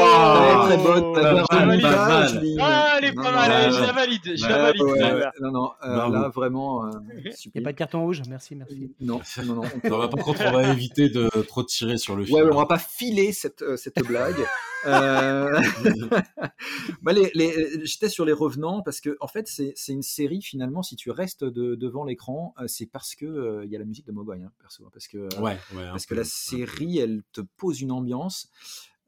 Très, très bonne. Pas T'as mal, bien pas validé, mal. Adeline. Ah, elle est pas mal, je la valide, je la valide. ouais, celle-là. ouais. Non, non, euh, là, vraiment, euh, [LAUGHS] Il n'y a pas de carton rouge Merci, merci. Non, non, non. on- [LAUGHS] Non, bah, par contre, on va éviter de trop tirer sur le film. Ouais, on va pas filer cette, euh, cette blague. Euh, [LAUGHS] bah, les- les- J'étais sur les revenants parce que en fait c'est c'est une série finalement si tu restes de- devant l'écran c'est parce que euh, il y a la musique de Mogwai hein, perso hein, parce que euh, Ouais, parce que peu, la série elle te pose une ambiance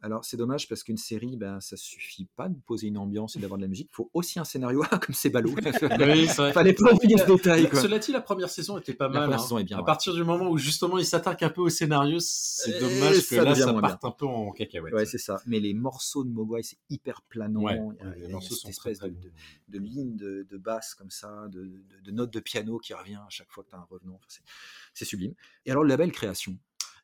alors c'est dommage parce qu'une série ben ça suffit pas de poser une ambiance et d'avoir de la musique il faut aussi un scénario [LAUGHS] comme c'est ballot Oui, [LAUGHS] fallait pas oublier ce détail quoi. Cela dit, la première saison était pas La mal. première hein. saison est bien, À ouais. partir du moment où justement il s'attaque un peu au scénario, c'est dommage que ça là ça parte un peu en cacahuète. Ouais, c'est ça. Mais les morceaux de Mogwai, c'est hyper planant. Ouais, Il y a- ouais, il y a les morceaux cette sont très, de, bons. de, de ligne de, de basse comme ça, de, de- de notes de piano qui revient à chaque fois que tu as un revenant. Enfin, c'est sublime. Et alors, le label Création.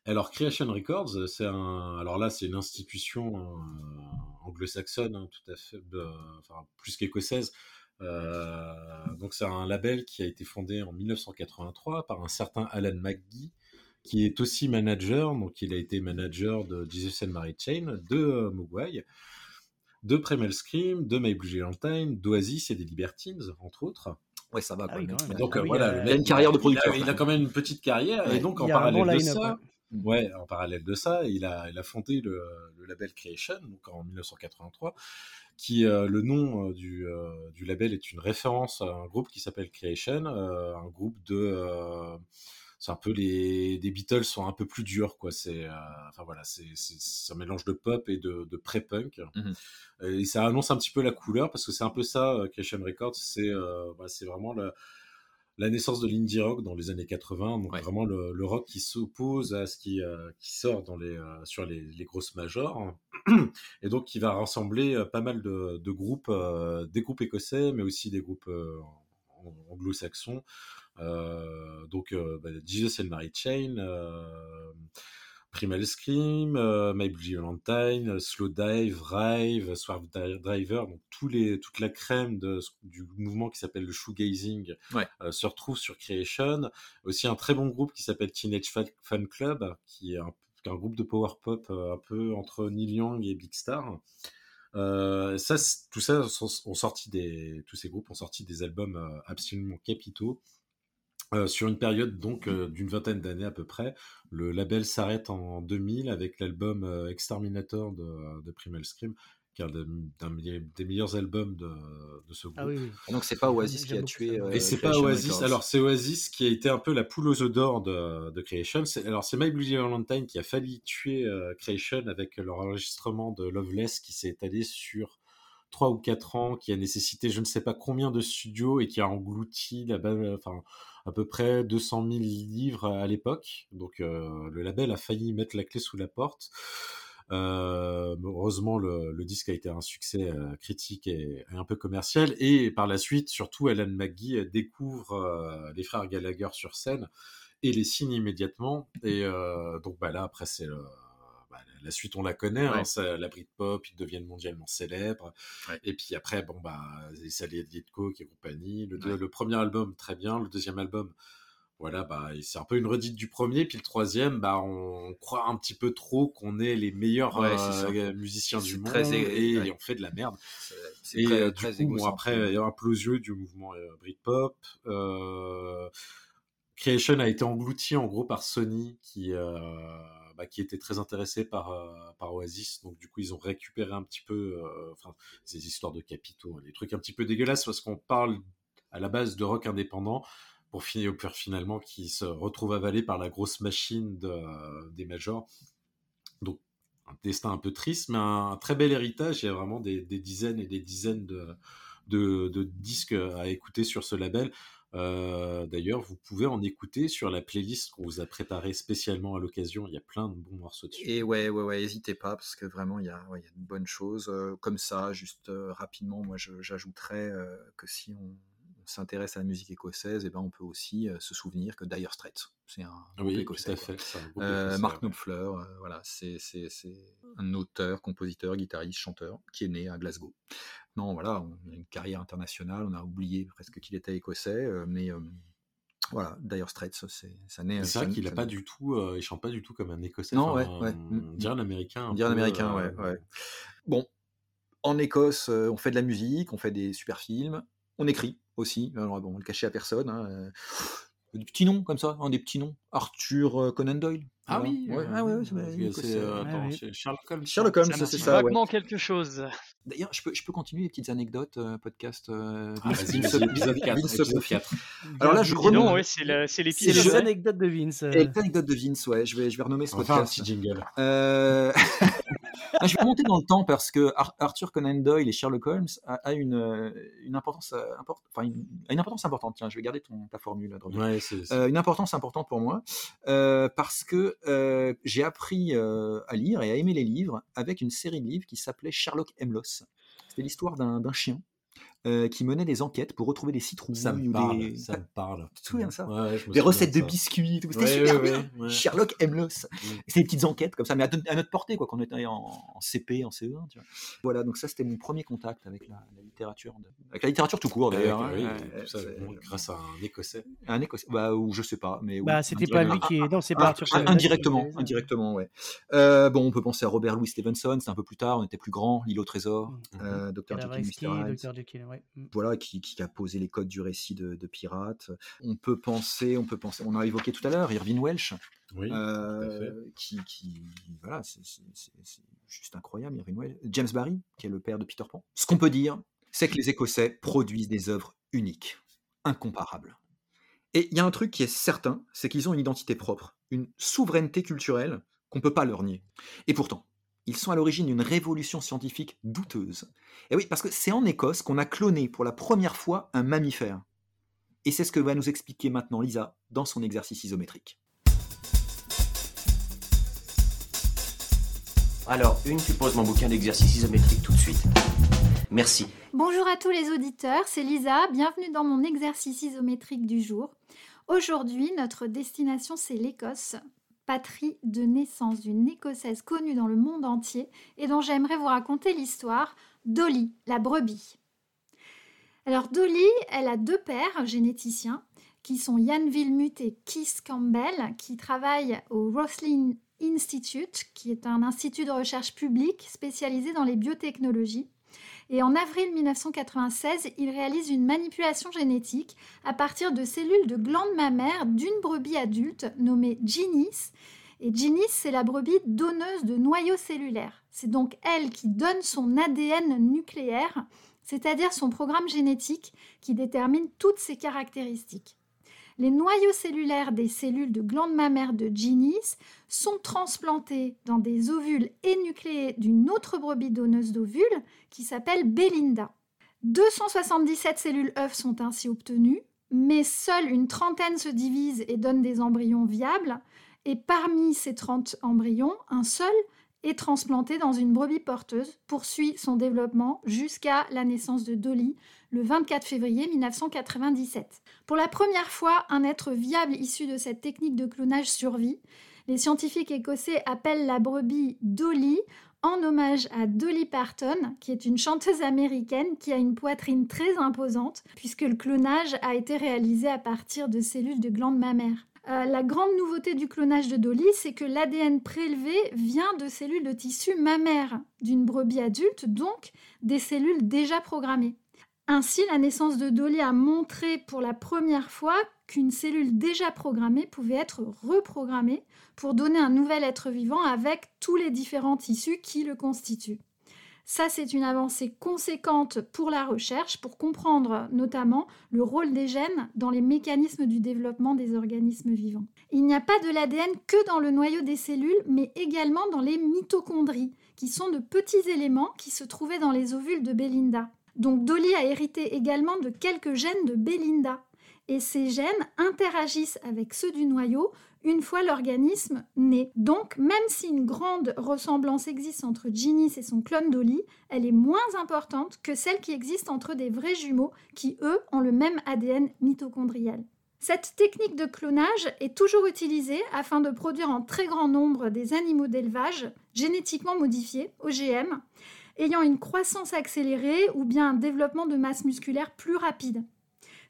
Alors Creation Records, c'est un. Alors là, c'est une institution euh, anglo-saxonne, hein, tout à fait, euh, enfin plus qu'écossaise. Euh, donc c'est un label qui a été fondé en 1983 par un certain Alan McGee, qui est aussi manager. Donc il a été manager de Jesus and Mary Chain, de euh, Mogwai, de Primal Scream, de My Blue Valentine, d'Oasis et des Libertines, entre autres. Ouais, ça va. Ah quoi, oui, Donc Ah euh, oui, voilà, euh, le il a une carrière de producteur, Il a, il a quoi. quand même une petite carrière Ouais. et donc en bon de ça, ouais. en parallèle de ça, il a, il a fondé le, le label Creation donc en 1983, qui euh, le nom euh, du, euh, du label est une référence à un groupe qui s'appelle Creation, euh, un groupe de c'est un peu les des Beatles sont un peu plus durs quoi c'est enfin voilà c'est un mélange de pop et de, de pré-punk Mhm. et ça annonce un petit peu la couleur parce que c'est un peu ça Creation Records c'est bah, c'est vraiment la, la naissance de l'indie rock dans les années 80 donc Ouais. vraiment le, le rock qui s'oppose à ce qui euh, qui sort dans les euh, sur les, les grosses majors [CLEARS THROAT] et donc qui va rassembler euh, pas mal de, de groupes euh, des groupes écossais mais aussi des groupes ang- anglo-saxons donc bah, Jesus and Mary Chain Primal Scream, euh, My Bloody Valentine, euh, Slow Dive, Rive, Swerve Di- Driver, donc tous les, toute la crème de, du mouvement qui s'appelle le shoegazing Ouais. euh, se retrouve sur Creation. Aussi un très bon groupe qui s'appelle Teenage Fan, Club, qui est un, groupe de power pop euh, un peu entre Neil Young et Big Star. Euh, ça, tout ça, ont sorti des, tous ces groupes ont sorti des albums euh, absolument capitaux. Euh, sur une période donc euh, d'une vingtaine d'années à peu près, le label s'arrête en 2000 avec l'album euh, Exterminator de, de Primal Scream, qui est un des, meilleurs albums de, de ce groupe. Ah oui, oui. Et Donc, c'est pas Oasis qui a tué. euh, Et c'est pas Oasis. Records. Alors c'est Oasis qui a été un peu la poule aux œufs d'or de, de Creation. C'est- Alors c'est My Bloody Valentine qui a failli tuer euh, Creation avec leur enregistrement de Loveless qui s'est étalé sur trois ou quatre ans, qui a nécessité je ne sais pas combien de studios et qui a englouti la enfin à peu près 200 000 livres à l'époque. Donc euh, le label a failli mettre la clé sous la porte. Euh, heureusement, le, disque a été un succès euh, critique et, un peu commercial. Et par la suite, surtout, Alan McGee découvre les frères Gallagher sur scène et les signe immédiatement. Et donc, bah, là, après, c'est bah, la suite, on la connaît. hein, Ouais. ça- la Britpop, ils deviennent mondialement célèbres. Ouais. Et puis après, bon, bah, les Sally Cook et compagnie. Le, Ouais. le premier album, très bien. Le deuxième album, voilà, bah, c'est un peu une redite du premier, puis le troisième, bah, on croit un petit peu trop qu'on est les meilleurs ça. euh, musiciens du monde très et, on fait de la merde. Et très, euh, très du coup, bon, après, il y a implosion du mouvement euh, Britpop. Euh, Creation a été englouti en gros par Sony qui, euh, bah, qui était très intéressé par, euh, par Oasis. Donc du coup, ils ont récupéré un petit peu, euh, ces histoires de capitaux, hein, des trucs un petit peu dégueulasses parce qu'on parle à la base de rock indépendant. pour finir finalement qui se retrouve avalé par la grosse machine de, des majors. Donc un destin un peu triste, mais un, très bel héritage. Il y a vraiment des, dizaines et des dizaines de, disques à écouter sur ce label. Euh, d'ailleurs, vous pouvez en écouter sur la playlist qu'on vous a préparée spécialement à l'occasion. Il y a plein de bons morceaux dessus. Et ouais, ouais, ouais, n'hésitez pas parce que vraiment il y a, il y a de bonnes choses. Euh, comme ça, juste euh, rapidement, moi j'ajouterais que si on, s'intéresse à la musique écossaise, et eh ben on peut aussi se souvenir que Dire Straits, c'est un oui, écossais. Tout à fait, Mark Knopfler, voilà, c'est un auteur, compositeur, guitariste, chanteur qui est né à Glasgow. Non, voilà, on a une carrière internationale, on a oublié presque qu'il était écossais, euh, mais euh, voilà, Dire Straits, c'est ça naît. C'est vrai qu'il a pas du tout, euh, il chante pas du tout comme un écossais. Non, ouais, ouais. Mm, dire un américain. Dire un américain, ouais, ouais. Bon, en Écosse, on fait de la musique, on fait des super films, on écrit aussi. Alors bon, on le cachait à personne. Hein, des petits noms comme ça, hein, des petits noms. Arthur Conan Doyle. Ah oui, ouais, ah ouais, c'est euh, Sherlock Holmes. Sherlock Holmes, c'est ça. vaguement quelque chose. D'ailleurs, je peux, je peux continuer les petites anecdotes euh, podcast. Euh, ah, Vince, Vince, épisode 4. Vince 4. Alors là, je renomme. Ouais, c'est l'épisode. C'est les anecdotes de Vince. Les anecdotes de Vince, ouais. Je vais, je vais renommer ce podcast. un petit jingle. Euh... [LAUGHS] Ah, je vais remonter dans le temps parce que Arthur Conan Doyle et Sherlock Holmes a, une, euh, une, importance euh, importante. Enfin, une, une, importance importante. Tiens, je vais garder ton, ta formule. Ouais, euh, une importance importante pour moi parce que j'ai appris à lire et à aimer les livres avec une série de livres qui s'appelait Sherlock Emlos. C'était l'histoire d'un chien euh, qui menait des enquêtes pour retrouver des citrouilles. Ça me parle, ça me parle. Tu te souviens ça ouais, Des recettes de biscuits, tout. C'était super bien. Sherlock Emlos. C'est des petites enquêtes comme ça, mais à, notre portée, quoi, quand on était en, CP, en CE1. Tu vois. Voilà, donc ça, c'était mon premier contact avec la, littérature. Avec la littérature tout court, d'ailleurs. Hein. oui, grâce à un Écossais. Un Écossais, bah, ou je sais pas. Mais, bah, c'était pas lui qui est. Non, c'est pas Arthur Indirectement, indirectement, ouais. Euh, bon, on peut penser à Robert Louis Stevenson, c'était un peu plus tard, on était plus grand, L'île au trésor, mm. euh, Dr. Jekyll, Voilà, qui qui, a posé les codes du récit de, Pirates. On peut penser, on peut penser, on a évoqué tout à l'heure Irving Welsh, euh, qui, voilà, c'est juste incroyable. Irving Welsh. James Barry, qui est le père de Peter Pan. Ce qu'on peut dire, c'est que les Écossais produisent des œuvres uniques, incomparables. Et il y a un truc qui est certain, c'est qu'ils ont une identité propre, une souveraineté culturelle qu'on ne peut pas leur nier. Et pourtant, ils sont à l'origine d'une révolution scientifique douteuse. Et oui, parce que c'est en Écosse qu'on a cloné pour la première fois un mammifère. Et c'est ce que va nous expliquer maintenant Lisa dans son exercice isométrique. Alors, une, tu poses mon bouquin d'exercice isométrique tout de suite. Merci. Bonjour à tous les auditeurs, c'est Lisa, bienvenue dans mon exercice isométrique du jour. Aujourd'hui, notre destination c'est l'Écosse patrie de naissance d'une Écossaise connue dans le monde entier et dont j'aimerais vous raconter l'histoire, Dolly, la brebis. Alors Dolly, elle a deux pères généticiens qui sont Yann Vilmut et Keith Campbell, qui travaillent au Roslin Institute, qui est un institut de recherche publique spécialisé dans les biotechnologies. Et en avril 1996, il réalise une manipulation génétique à partir de cellules de glandes mammaires d'une brebis adulte nommée Ginis. Et Ginis, c'est la brebis donneuse de noyaux cellulaires. C'est donc elle qui donne son ADN nucléaire, c'est-à-dire son programme génétique qui détermine toutes ses caractéristiques. Les noyaux cellulaires des cellules de glandes mammaires de Ginis sont transplantés dans des ovules énucléés d'une autre brebis donneuse d'ovules qui s'appelle Belinda. 277 cellules œufs sont ainsi obtenues, mais seule une trentaine se divisent et donnent des embryons viables. Et parmi ces 30 embryons, un seul est transplanté dans une brebis porteuse, poursuit son développement jusqu'à la naissance de Dolly le 24 février 1997. Pour la première fois, un être viable issu de cette technique de clonage survit. Les scientifiques écossais appellent la brebis Dolly en hommage à Dolly Parton, qui est une chanteuse américaine qui a une poitrine très imposante, puisque le clonage a été réalisé à partir de cellules de glandes mammaires. Euh, la grande nouveauté du clonage de Dolly, c'est que l'ADN prélevé vient de cellules de tissu mammaire d'une brebis adulte, donc des cellules déjà programmées. Ainsi, la naissance de Dolly a montré pour la première fois qu'une cellule déjà programmée pouvait être reprogrammée pour donner un nouvel être vivant avec tous les différents tissus qui le constituent. Ça, c'est une avancée conséquente pour la recherche, pour comprendre notamment le rôle des gènes dans les mécanismes du développement des organismes vivants. Il n'y a pas de l'ADN que dans le noyau des cellules, mais également dans les mitochondries, qui sont de petits éléments qui se trouvaient dans les ovules de Belinda. Donc Dolly a hérité également de quelques gènes de Belinda. Et ces gènes interagissent avec ceux du noyau une fois l'organisme né. Donc, même si une grande ressemblance existe entre Ginny et son clone Dolly, elle est moins importante que celle qui existe entre des vrais jumeaux qui, eux, ont le même ADN mitochondrial. Cette technique de clonage est toujours utilisée afin de produire en très grand nombre des animaux d'élevage génétiquement modifiés, OGM, ayant une croissance accélérée ou bien un développement de masse musculaire plus rapide.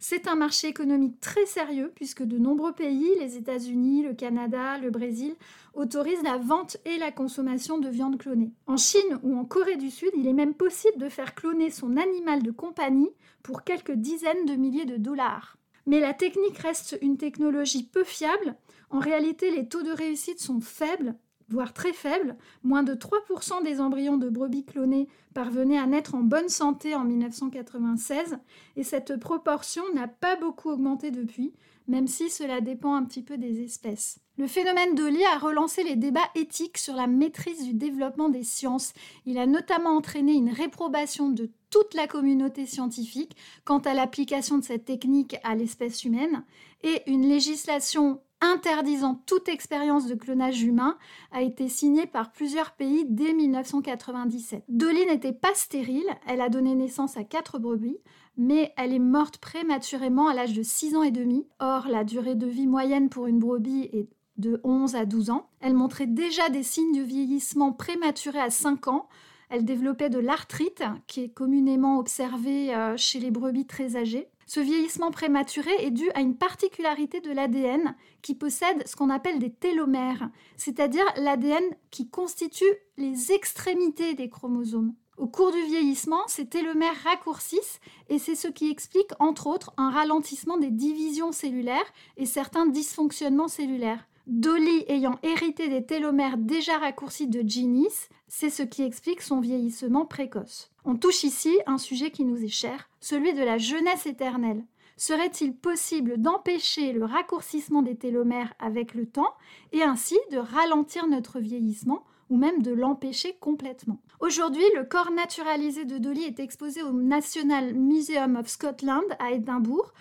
C'est un marché économique très sérieux puisque de nombreux pays, les États-Unis, le Canada, le Brésil, autorisent la vente et la consommation de viande clonée. En Chine ou en Corée du Sud, il est même possible de faire cloner son animal de compagnie pour quelques dizaines de milliers de dollars. Mais la technique reste une technologie peu fiable. En réalité, les taux de réussite sont faibles voire très faible, moins de 3% des embryons de brebis clonés parvenaient à naître en bonne santé en 1996, et cette proportion n'a pas beaucoup augmenté depuis, même si cela dépend un petit peu des espèces. Le phénomène Dolly a relancé les débats éthiques sur la maîtrise du développement des sciences. Il a notamment entraîné une réprobation de toute la communauté scientifique quant à l'application de cette technique à l'espèce humaine et une législation interdisant toute expérience de clonage humain a été signée par plusieurs pays dès 1997. Dolly n'était pas stérile, elle a donné naissance à quatre brebis, mais elle est morte prématurément à l'âge de 6 ans et demi. Or, la durée de vie moyenne pour une brebis est de 11 à 12 ans. Elle montrait déjà des signes de vieillissement prématuré à 5 ans. Elle développait de l'arthrite, qui est communément observée euh, chez les brebis très âgées. Ce vieillissement prématuré est dû à une particularité de l'ADN qui possède ce qu'on appelle des télomères, c'est-à-dire l'ADN qui constitue les extrémités des chromosomes. Au cours du vieillissement, ces télomères raccourcissent et c'est ce qui explique entre autres un ralentissement des divisions cellulaires et certains dysfonctionnements cellulaires. Dolly ayant hérité des télomères déjà raccourcis de Ginny, c'est ce qui explique son vieillissement précoce. On touche ici un sujet qui nous est cher, celui de la jeunesse éternelle. Serait-il possible d'empêcher le raccourcissement des télomères avec le temps et ainsi de ralentir notre vieillissement ou même de l'empêcher complètement? Aujourd'hui, le corps naturalisé de Dolly est exposé au National Museum of Scotland à Édimbourg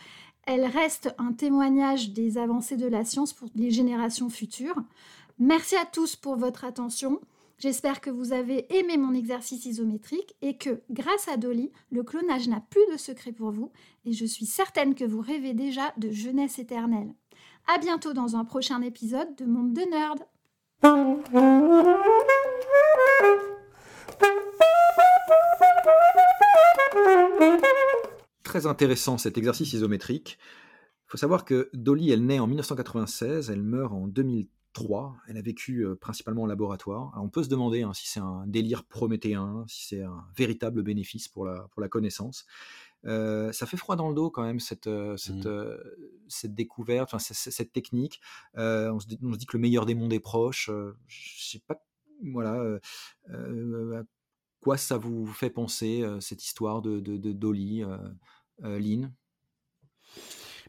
elle reste un témoignage des avancées de la science pour les générations futures. Merci à tous pour votre attention. J'espère que vous avez aimé mon exercice isométrique et que, grâce à Dolly, le clonage n'a plus de secret pour vous et je suis certaine que vous rêvez déjà de jeunesse éternelle. À bientôt dans un prochain épisode de Monde de Nerd. [LAUGHS] très intéressant cet exercice isométrique. Il faut savoir que Dolly, elle naît en 1996, elle meurt en 2003, elle a vécu euh, principalement en laboratoire. on peut se demander hein, si c'est un délire prométhéen, si c'est un véritable bénéfice pour la, pour la connaissance. Euh, ça fait froid dans le dos quand même cette, euh, cette, mmh. cette découverte, enfin, cette, technique. on, se dit, on, se dit, que le meilleur des mondes est proche. je sais pas, voilà, à quoi ça vous fait penser cette histoire de, de, de Dolly euh, Lynn?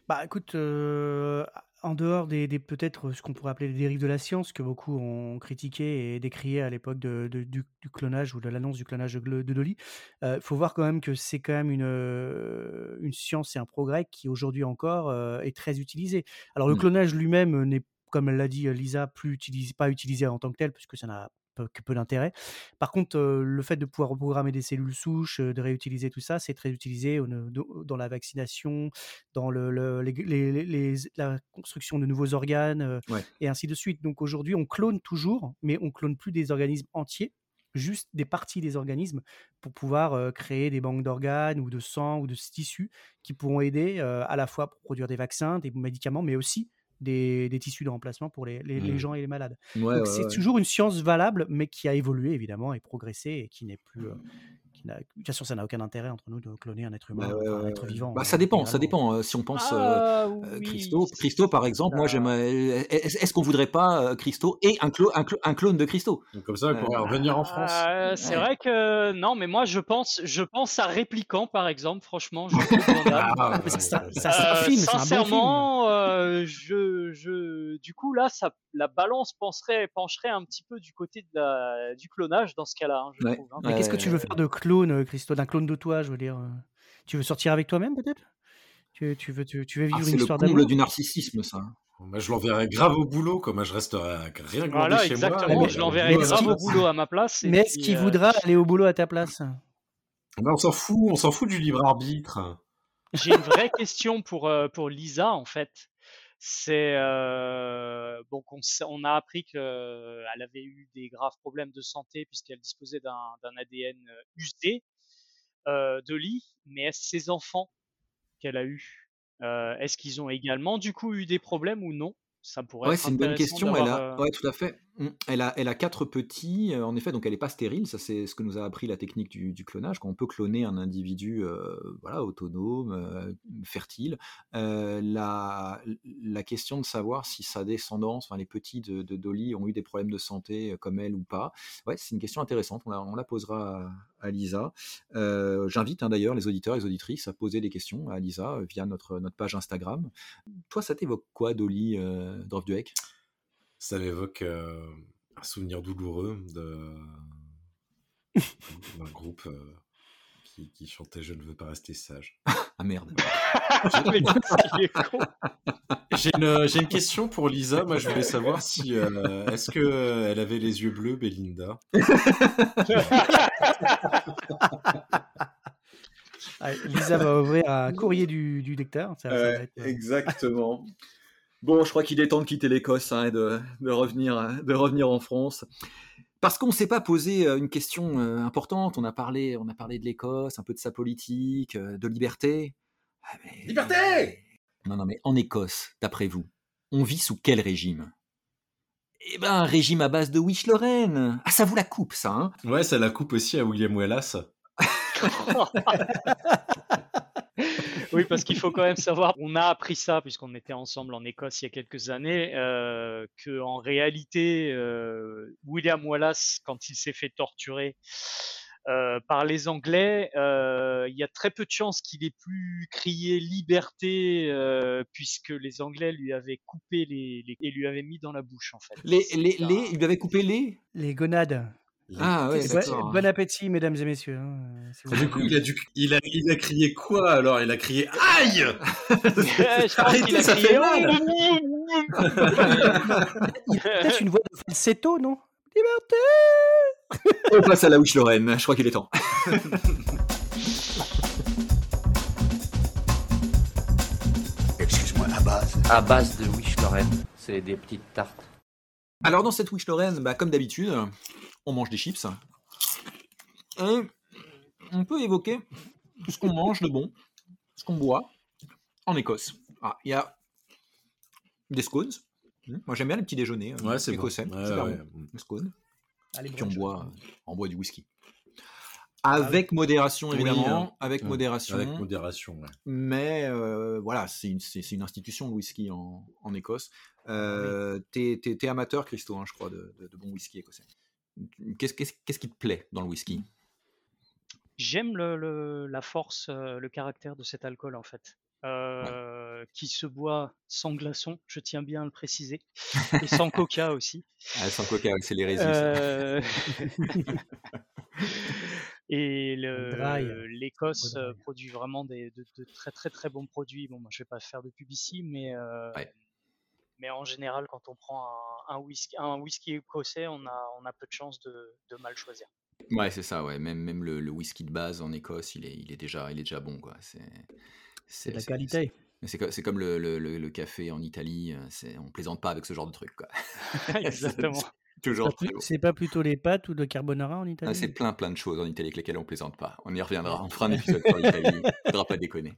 Bah écoute, euh, en dehors des, peut-être ce qu'on pourrait appeler les dérives de la science que beaucoup ont critiqué et décrié à l'époque de, du, clonage ou de l'annonce du clonage de, Dolly, il euh, faut voir quand même que c'est quand même une, une science et un progrès qui aujourd'hui encore est très utilisé. Alors le mmh. clonage lui-même n'est comme l'a dit Lisa, plus pas utilisé en tant que tel, puisque ça n'a peu, peu d'intérêt. Par contre, le fait de pouvoir reprogrammer des cellules souches, de réutiliser tout ça, c'est très utilisé dans la vaccination, dans le, la construction de nouveaux organes, et ainsi de suite. Donc aujourd'hui, on clone toujours, mais on clone plus des organismes entiers juste des parties des organismes pour pouvoir créer des banques d'organes ou de sang ou de tissus qui pourront aider à la fois pour produire des vaccins, des médicaments, mais aussi des, tissus de remplacement pour les, mmh. gens et les malades. C'est toujours une science valable, mais qui a évolué évidemment et progressé et qui n'est plus, euh, qui n'a- de toute façon, ça n'a aucun intérêt entre nous de cloner un être humain, Bah, ouais, enfin, un être vivant. Bah, euh, ça dépend, ça dépend. euh, si on pense euh, Ah euh, oui, Christo, Christo par exemple, moi j'aimerais. Est-ce qu'on voudrait pas euh, Christo et un, clo- un, clo- un clone de Christo? Donc comme ça, il pourrait Euh, revenir en France. Euh, c'est Ouais. vrai que non, mais moi je pense, je pense à Répliquant par exemple. Franchement, je. [LAUGHS] Ah, Mais ça, ça- ça, Euh, bon film. sincèrement, euh, je, je, du coup là, ça, la balance penserait, pencherait un petit peu du côté de la, du clonage dans ce cas-là, hein, je Ouais. trouve. hein. Mais qu'est-ce que tu veux faire de clone, euh, Christo D'un clone de toi, je veux dire euh, Tu veux sortir avec toi-même, peut-être? Tu, tu veux, tu, tu veux vivre Ah, une C'est le histoire comble d'amour du narcissisme, ça. Moi, je l'enverrais grave au boulot. Moi, je resterais rien que Voilà, chez exactement. moi. je et l'enverrai grave au boulot à ma place. et Mais est-ce qu'il euh, voudra aller au boulot à ta place? Ben, on s'en fout, on s'en fout du libre arbitre. J'ai une vraie question pour, euh, pour Lisa, en fait. C'est euh, bon qu'on sait- on a appris qu'elle avait eu des graves problèmes de santé puisqu'elle disposait d'un ADN euh, usé euh, de lit, mais est-ce ses enfants qu'elle a eu, euh, est-ce qu'ils ont également du coup eu des problèmes ou non? Ça pourrait Ouais, c'est une bonne question. Elle a, euh, ouais, tout à fait. Mm. Elle a, quatre petits, euh, en effet, donc elle n'est pas stérile. Ça, c'est ce que nous a appris la technique du, clonage. Quand on peut cloner un individu, euh, voilà, autonome, euh, fertile. La, question de savoir si sa descendance, les petits de, Dolly, ont eu des problèmes de santé comme elle ou pas. C'est une question intéressante. On la, posera à, Lisa. J'invite hein, d'ailleurs les auditeurs et les auditrices à poser des questions à Lisa via notre, page Instagram. Toi, ça t'évoque quoi, Dolly Drofduek Ça m'évoque euh, un souvenir douloureux de d'un groupe euh, qui, qui chantait Je ne veux pas rester sage. Ah merde. [LAUGHS] con. J'ai une, j'ai une question pour Lisa. Moi, je voulais savoir si euh, est-ce que euh, elle avait les yeux bleus, Belinda? Lisa va ouvrir un courrier du, du lecteur. Ça, ça va être, euh, exactement. Bon, je crois qu'il est temps de quitter l'Écosse hein, et de, de revenir, de revenir en France. Parce qu'on ne s'est pas posé euh, une question euh, importante. On a parlé, on a parlé de l'Écosse, un peu de sa politique, euh, de liberté. Ah, mais- Liberté Non, non, mais en Écosse, d'après vous, on vit sous quel régime? Eh ben, un régime à base de Wish Lorraine. Ah, ça vous la coupe, ça, hein Ouais, ça la coupe aussi à William Wallace. [LAUGHS] oui, parce qu'il faut quand même savoir, on a appris ça puisqu'on était ensemble en Écosse il y a quelques années, euh, que en réalité, euh, William Wallace, quand il s'est fait torturer euh, par les Anglais, euh, il y a très peu de chances qu'il ait pu crier liberté euh, puisque les Anglais lui avaient coupé les, les- et lui avaient mis dans la bouche en fait. les, les, un- les, il lui avait coupé les Les gonades. Ah, ouais, bon, bon appétit, mesdames et messieurs. hein, si vous Du coup, il a, dû, il, a, il a crié quoi alors? Il a crié Aïe [LAUGHS] Je Arrêtez, ça crié, fait mal. Il a peut-être une voix de falsetto, non Liberté [LAUGHS] On passe à la Wish Lorraine. Je crois qu'il est temps. [LAUGHS] Excuse-moi, à base. À base de Wish Lorraine, c'est des petites tartes. Alors dans cette Wish Lorraine, bah, comme d'habitude, on mange des chips. Et on peut évoquer ce qu'on mange de bon, ce qu'on boit en Écosse. Ah, Il y a des scones. Hmm, Moi j'aime bien les petits déjeuners euh, Ouais, c'est bon. écossais. Ouais, super ouais. bon. Les scones. Allez, Puis on boit, on boit du whisky. Avec modération Oui, évidemment, hein. avec Ouais, modération. Avec modération, ouais. Mais euh, voilà, c'est une, c'est- c'est une institution le whisky en, en Écosse. Euh, T'es t'es- t'es amateur, Christo, hein, je crois, de, de, de bon whisky écossais. Qu'est-ce qui te plaît dans le whisky? J'aime le, le- la force, euh, le caractère de cet alcool en fait, euh, qui se boit sans glaçon, je tiens bien à le préciser, [LAUGHS] et sans coca aussi. ah, Sans coca, c'est l'hérésie. ça. Euh, [LAUGHS] et l'Écosse euh, produit vraiment des, de, de très très très bons produits. Bon, moi je vais pas faire de pub ici, mais euh, Ouais. Mais en général, quand on prend un, un whisky, un whisky écossais, on a on a peu de chances de, de mal choisir. Ouais, c'est ça, ouais. Même, même le, le whisky de base en Écosse, il est, il est, déjà, il est déjà bon, quoi. C'est la qualité. c'est- C'est co- c'est comme le, le- le- le café en Italie, euh, on plaisante pas avec ce genre de truc, quoi. [LAUGHS] [LAUGHS] Exactement. C'est [LAUGHS] Toujours C'est très pas- bon. C'est pas plutôt les pâtes ou le carbonara en Ah, Italie? c'est plein plein de choses en Italie avec lesquelles on plaisante pas. On y reviendra. On fera un épisode sur l'Italie. Faudra pas déconner.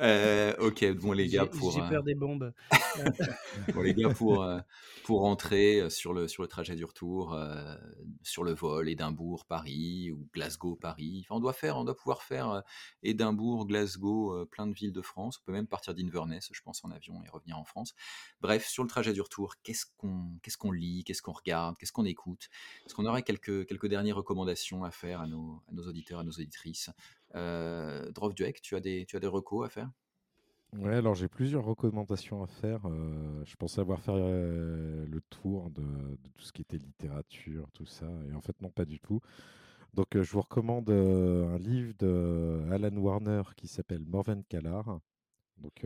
Euh, ok, bon les gars, pour j'ai euh, peur des bombes. Bon, les gars, pour, euh, pour rentrer euh, sur le, sur le trajet du retour, euh, sur le vol, Édimbourg, Paris ou Glasgow, Paris. Enfin, on doit faire, on doit pouvoir faire Édimbourg, Glasgow, plein de villes de France. On peut même partir d'Inverness, je pense, en avion et revenir en France. Bref, sur le trajet du retour, qu'est-ce qu'on lit, qu'est-ce qu'on regarde, qu'est-ce qu'on écoute? Est-ce qu'on aurait quelques, quelques dernières recommandations à faire à nos, à nos auditeurs, à nos auditrices? Euh, Drof Duek, tu as des, tu as des recos à faire? Ouais, alors j'ai plusieurs recommandations à faire. Euh, je pensais avoir fait euh, le tour de, tout ce qui était littérature, tout ça, et en fait non, pas du tout. Donc euh, je vous recommande un livre de Alan Warner qui s'appelle Morven Callar. Donc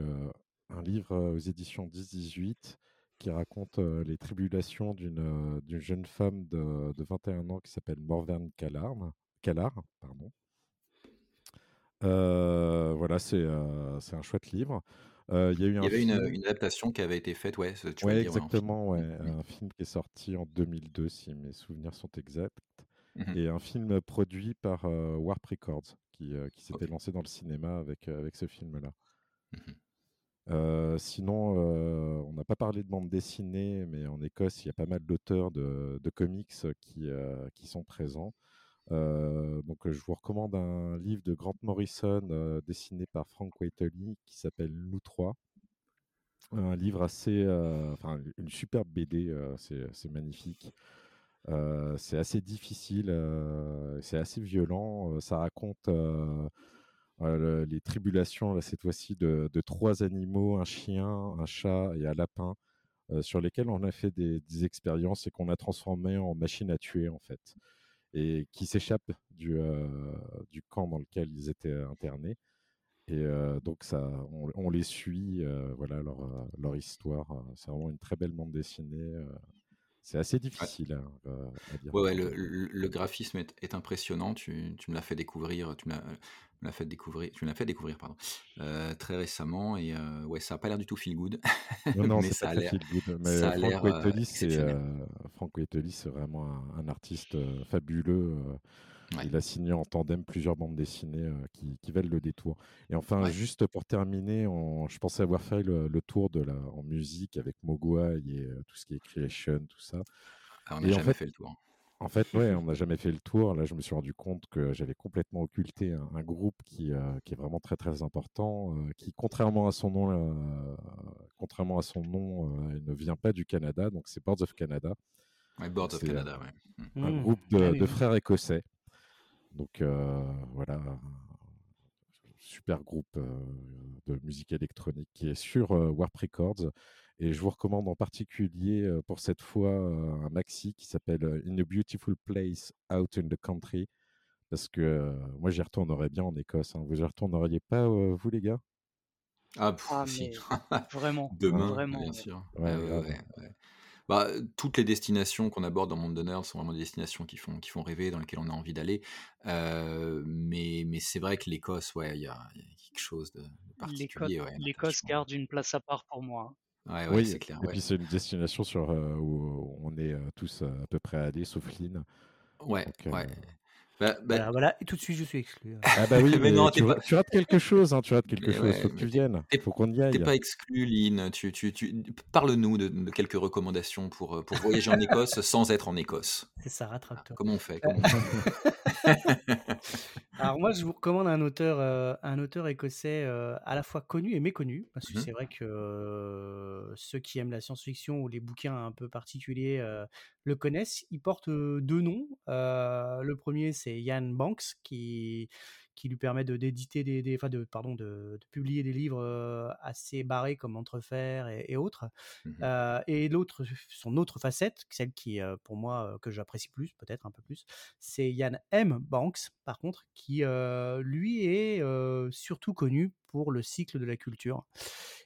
un livre aux éditions 10-18 qui raconte les tribulations d'une d'une jeune femme de, de 21 ans qui s'appelle Morven Callar. Callar, pardon. Euh, voilà, c'est euh, c'est un chouette livre. Euh, Il y a eu Il y avait une, film. une adaptation qui avait été faite, ouais, tu Ouais, dire, exactement, ouais. Mm, mm, Un film qui est sorti en 2002, si mes souvenirs sont exacts. mhm. Et un film produit par euh, Warp Records, qui, euh, qui s'était lancé dans le cinéma avec, avec ce film-là. Sinon, on n'a pas parlé de bande dessinée, mais en Écosse, il y a pas mal d'auteurs de, de comics qui, qui sont présents. Euh, donc, je vous recommande un livre de Grant Morrison euh, dessiné par Frank Whiteley qui s'appelle Nous trois. Un livre assez, euh, enfin, une superbe BD, c'est magnifique. C'est assez difficile, c'est assez violent. ça raconte le- les tribulations, cette fois-ci, de, trois animaux, un chien, un chat et un lapin, sur lesquels on a fait des, des expériences et qu'on a transformé en machines à tuer, en fait, et qui s'échappent du, euh, du camp dans lequel ils étaient internés. Et euh, donc, ça, on, les suit, euh, voilà, leur, euh, leur histoire. euh, C'est vraiment une très belle bande dessinée. Euh, c'est assez Ouais. difficile hein, euh, à dire. Ouais, ouais, le, le- graphisme est, est impressionnant. Tu, tu me l'as fait découvrir, tu me l'as fait découvrir, tu me l'as fait découvrir, pardon, euh, très récemment. Et euh, ouais, ça a pas l'air du tout feel good, Non, non, [LAUGHS] mais c'est ça pas a l'air, feel good. Mais ça a l'air euh, c'est exceptionnel. euh, Frank Whiteley, c'est vraiment un, un artiste euh, fabuleux. Ouais, il a signé en tandem plusieurs bandes dessinées euh, qui, qui valent le détour. Et enfin, ouais. juste pour terminer, on- je pensais avoir fait le, le tour de la, en musique avec Mogwai et euh, tout ce qui est creation, tout ça. Ah, on n'a en jamais fait, fait le tour. en fait, ouais, [LAUGHS] on n'a jamais fait le tour. Là, je me suis rendu compte que j'avais complètement occulté un, un groupe qui, euh, qui est vraiment très très important, euh, qui contrairement à son nom, euh, contrairement à son nom, euh, ne vient pas du Canada. Donc c'est Boards of Canada. Ouais, Boards of Canada, ouais. Mm. un Hmm. groupe Ah de, oui. frères écossais. Donc euh, voilà, super groupe euh, de musique électronique qui est sur euh, Warp Records. Et je vous recommande en particulier pour cette fois un maxi qui s'appelle In a Beautiful Place Out in the Country. Parce que euh, moi, j'y retournerais bien en Écosse. hein. Vous y retourneriez pas, euh, vous, les gars? Ah, pff, Ah, mais vraiment, [LAUGHS] Demain, vraiment. bien ouais. sûr. Ouais, Ah ouais, grave. ouais, ouais. Bah, toutes les destinations qu'on aborde dans Monde de Nerd sont vraiment des destinations qui font, qui font rêver, dans lesquelles on a envie d'aller. Euh, mais mais c'est vrai que l'Écosse, ouais, il y a, il y a quelque chose de, L'Écosse particulier, ouais, l'Écosse garde une place à part pour moi. hein. Ouais, ouais, Oui, c'est clair, et ouais. puis c'est une destination sur, euh, où on est tous à peu près allés, sauf Lynn. Ouais, Donc, euh, ouais. Bah, bah, Voilà, voilà, et tout de suite je suis exclu. hein. Ah bah oui, [LAUGHS] mais mais non, tu, t'es ra- pas, tu rates quelque chose, hein, tu rates quelque mais chose, ouais, faut que tu t'es viennes, t'es- faut qu'on y t'es aille. pas exclu, Lynn. Tu, tu, tu, parle-nous de, de quelques recommandations pour, euh, pour voyager en [LAUGHS] Écosse sans être en Écosse. C'est ça, rattrape-toi. comment on fait? Euh, Comment on fait? [LAUGHS] [LAUGHS] Alors moi, je vous recommande un auteur, euh, un auteur écossais euh, à la fois connu et méconnu, parce que Mhm. c'est vrai que euh, ceux qui aiment la science-fiction ou les bouquins un peu particuliers le connaissent. Il porte deux noms. Le premier, c'est Ian Banks, qui qui lui permet de d'éditer des, des- enfin de pardon de, de publier des livres assez barrés comme Entrefer et, et autres. Euh, et l'autre, son autre facette, celle qui pour moi que j'apprécie plus, peut-être un peu plus, c'est Ian M. Banks, par contre, qui euh, lui est euh, surtout connu pour le cycle de la culture.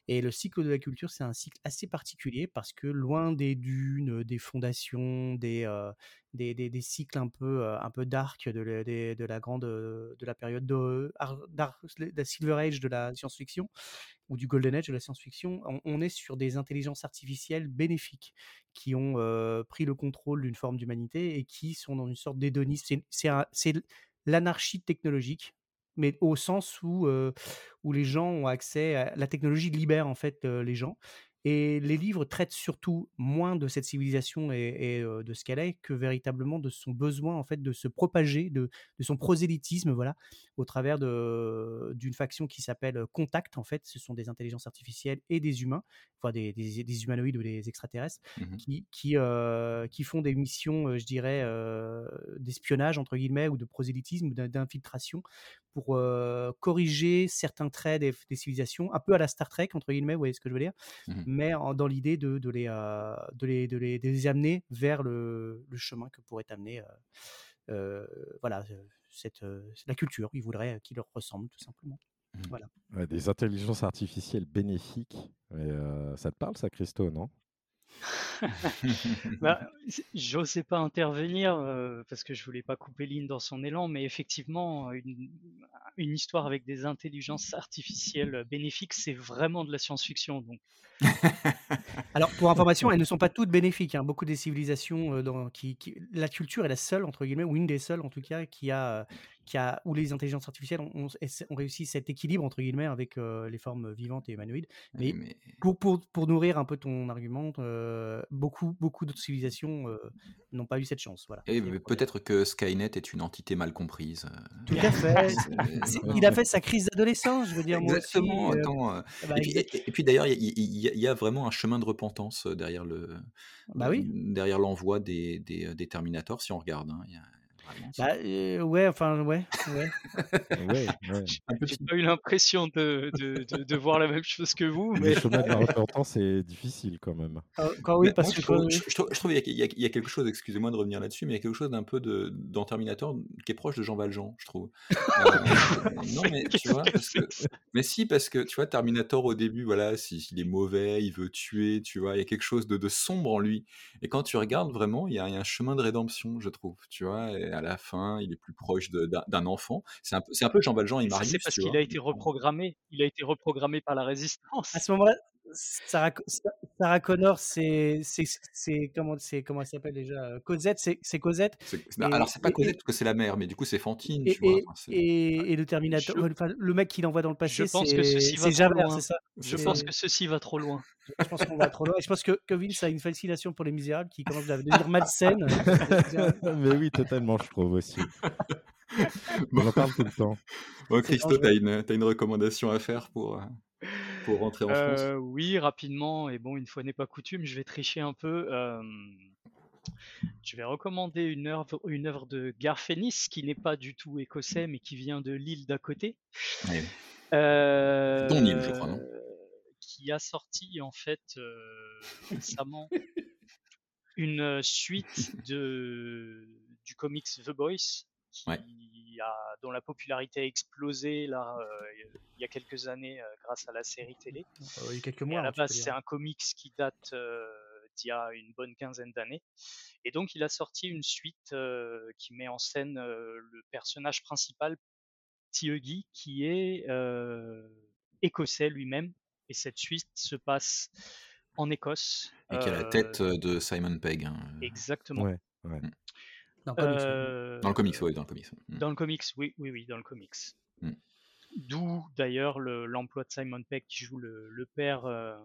Et le cycle de la culture, c'est un cycle assez particulier parce que loin des dunes, des fondations, des, euh, des, des- cycles un peu, euh, un peu dark de, la- grande, euh, de la période de, la Silver Age de la science-fiction ou du Golden Age de la science-fiction, on, on est sur des intelligences artificielles bénéfiques qui ont euh, pris le contrôle d'une forme d'humanité et qui sont dans une sorte d'hédonisme. C'est l'anarchie technologique, mais au sens où, euh, où les gens ont accès à la technologie libère en fait euh, les gens. Et les livres traitent surtout moins de cette civilisation et, et, euh, de ce qu'elle est que véritablement de son besoin en fait de se propager, de, de son prosélytisme, voilà, au travers d'une faction qui s'appelle Contact. En fait, ce sont des intelligences artificielles et des humains, enfin des, des, des humanoïdes ou des extraterrestres, Mmh qui, qui, euh, qui font des missions, je dirais, euh, d'espionnage entre guillemets ou de prosélytisme, d'in- d'infiltration pour euh, corriger certains traits des, des civilisations, un peu à la Star Trek entre guillemets, vous voyez ce que je veux dire Mhm. mais en- dans l'idée de, de, les, euh, de, les, de, les, de les amener vers le, le chemin que pourrait amener euh, euh, voilà, cette, euh, la culture. Ils voudraient qu'il leur ressemble, tout simplement. Voilà. Ouais, des intelligences artificielles bénéfiques. Et, euh, ça te parle, ça, Christo, non? [LAUGHS] Bah, j'osais pas intervenir euh, parce que je voulais pas couper Lynn dans son élan, mais effectivement, une, histoire avec des intelligences artificielles bénéfiques, c'est vraiment de la science-fiction. Donc, [LAUGHS] Alors, pour information, elles ne sont pas toutes bénéfiques. hein. Beaucoup des civilisations, euh, la culture est la seule, entre guillemets, ou une des seules, en tout cas, qui a, euh, qui a où les intelligences artificielles ont, ont- ont réussi cet équilibre, entre guillemets, avec euh, les formes vivantes et humanoïdes. Oui, Mais mais pour, pour, pour nourrir un peu ton argument, euh, beaucoup, beaucoup d'autres civilisations euh, n'ont pas eu cette chance. Voilà. et problème. peut-être que Skynet est une entité mal comprise. Tout à fait. [LAUGHS] Il a fait sa crise d'adolescence, je veux dire, moi aussi. Exactement. Attends, euh, bah, et puis, exact- et- et puis d'ailleurs, il y, a- y y vraiment un chemin de repentance derrière le, bah oui. derrière l'envoi des, des, des Terminators, si on regarde. hein. Il y a. Bah, euh, ouais, enfin, ouais. ouais. Ouais, ouais. j'ai pas eu l'impression de, de, de, de voir la même chose que vous, Le mais chemin de la repentance c'est difficile quand même. Quand, quand oui, Mais parce moi, que je trouve, je, je trouve- je trouve qu'il y, a- y y quelque chose, excusez-moi de revenir là-dessus, mais il y a quelque chose d'un peu de, dans Terminator qui est proche de Jean Valjean, je trouve. Euh, non, mais [LAUGHS] tu vois, que parce que, mais si, parce que tu vois, Terminator au début, voilà, si- s'il est mauvais, il veut tuer, tu vois, il y a quelque chose de, de sombre en lui. Et quand tu regardes vraiment, il y, a, il y a un chemin de rédemption, je trouve, tu vois, et à la fin, il est plus proche d'un enfant. C'est un, peu- c'est un peu Jean Valjean et Marius, c'est parce qu'il a été reprogrammé. Il a été reprogrammé par la résistance. à ce moment-là, Sarah, Sa- Sarah Connor, c'est, comment, c'est comment elle s'appelle déjà euh, Cosette, c'est, Cosette. Et, alors, c'est pas et, Cosette et, parce que c'est la mère, mais du coup, c'est Fantine, et, tu vois. et, Enfin, c'est- et- et le Terminator, Je, enfin, le mec qui l'envoie dans le je passé, pense que ceci va trop loin. ça? Je pense que ceci va trop loin. Je pense qu'on va trop loin. Et je pense que, que Vince a une fascination pour les misérables qui commence à devenir malsaine. [LAUGHS] [LAUGHS] Mais oui, totalement, je trouve aussi. [LAUGHS] Bon. J'en parle tout le temps. Bon, Christo, dangereux. t'as une, t'as une recommandation à faire pour, euh, [LAUGHS] pour rentrer en France Euh, oui, rapidement, et bon, une fois n'est pas coutume, je vais tricher un peu. euh, je vais recommander une œuvre, une œuvre de Garfénis, qui n'est pas du tout écossais, mais qui vient de l'île d'à côté. Ouais. Ton île, je crois, non? euh, qui a sorti en fait euh, récemment [LAUGHS] une euh, suite de, du comics The Boys, qui Ouais. a, dont la popularité a explosé là, euh, il y a quelques années euh, grâce à la série télé. Euh, il y a quelques Et mois, à la hein, base, c'est un comics qui date euh, d'il y a une bonne quinzaine d'années. Et donc, il a sorti une suite euh, qui met en scène euh, le personnage principal, Tiegi, qui est euh, écossais lui-même. Et cette suite se passe en Écosse. Et qui a la tête de Simon Pegg. hein. exactement. Ouais, ouais. Dans le comics, ouais. Euh, Dans le comics, oui, dans le comics. Mm. Dans le comics, oui, oui, oui, dans le comics. Mm. D'où d'ailleurs le- l'emploi de Simon Pegg qui joue le, le père euh,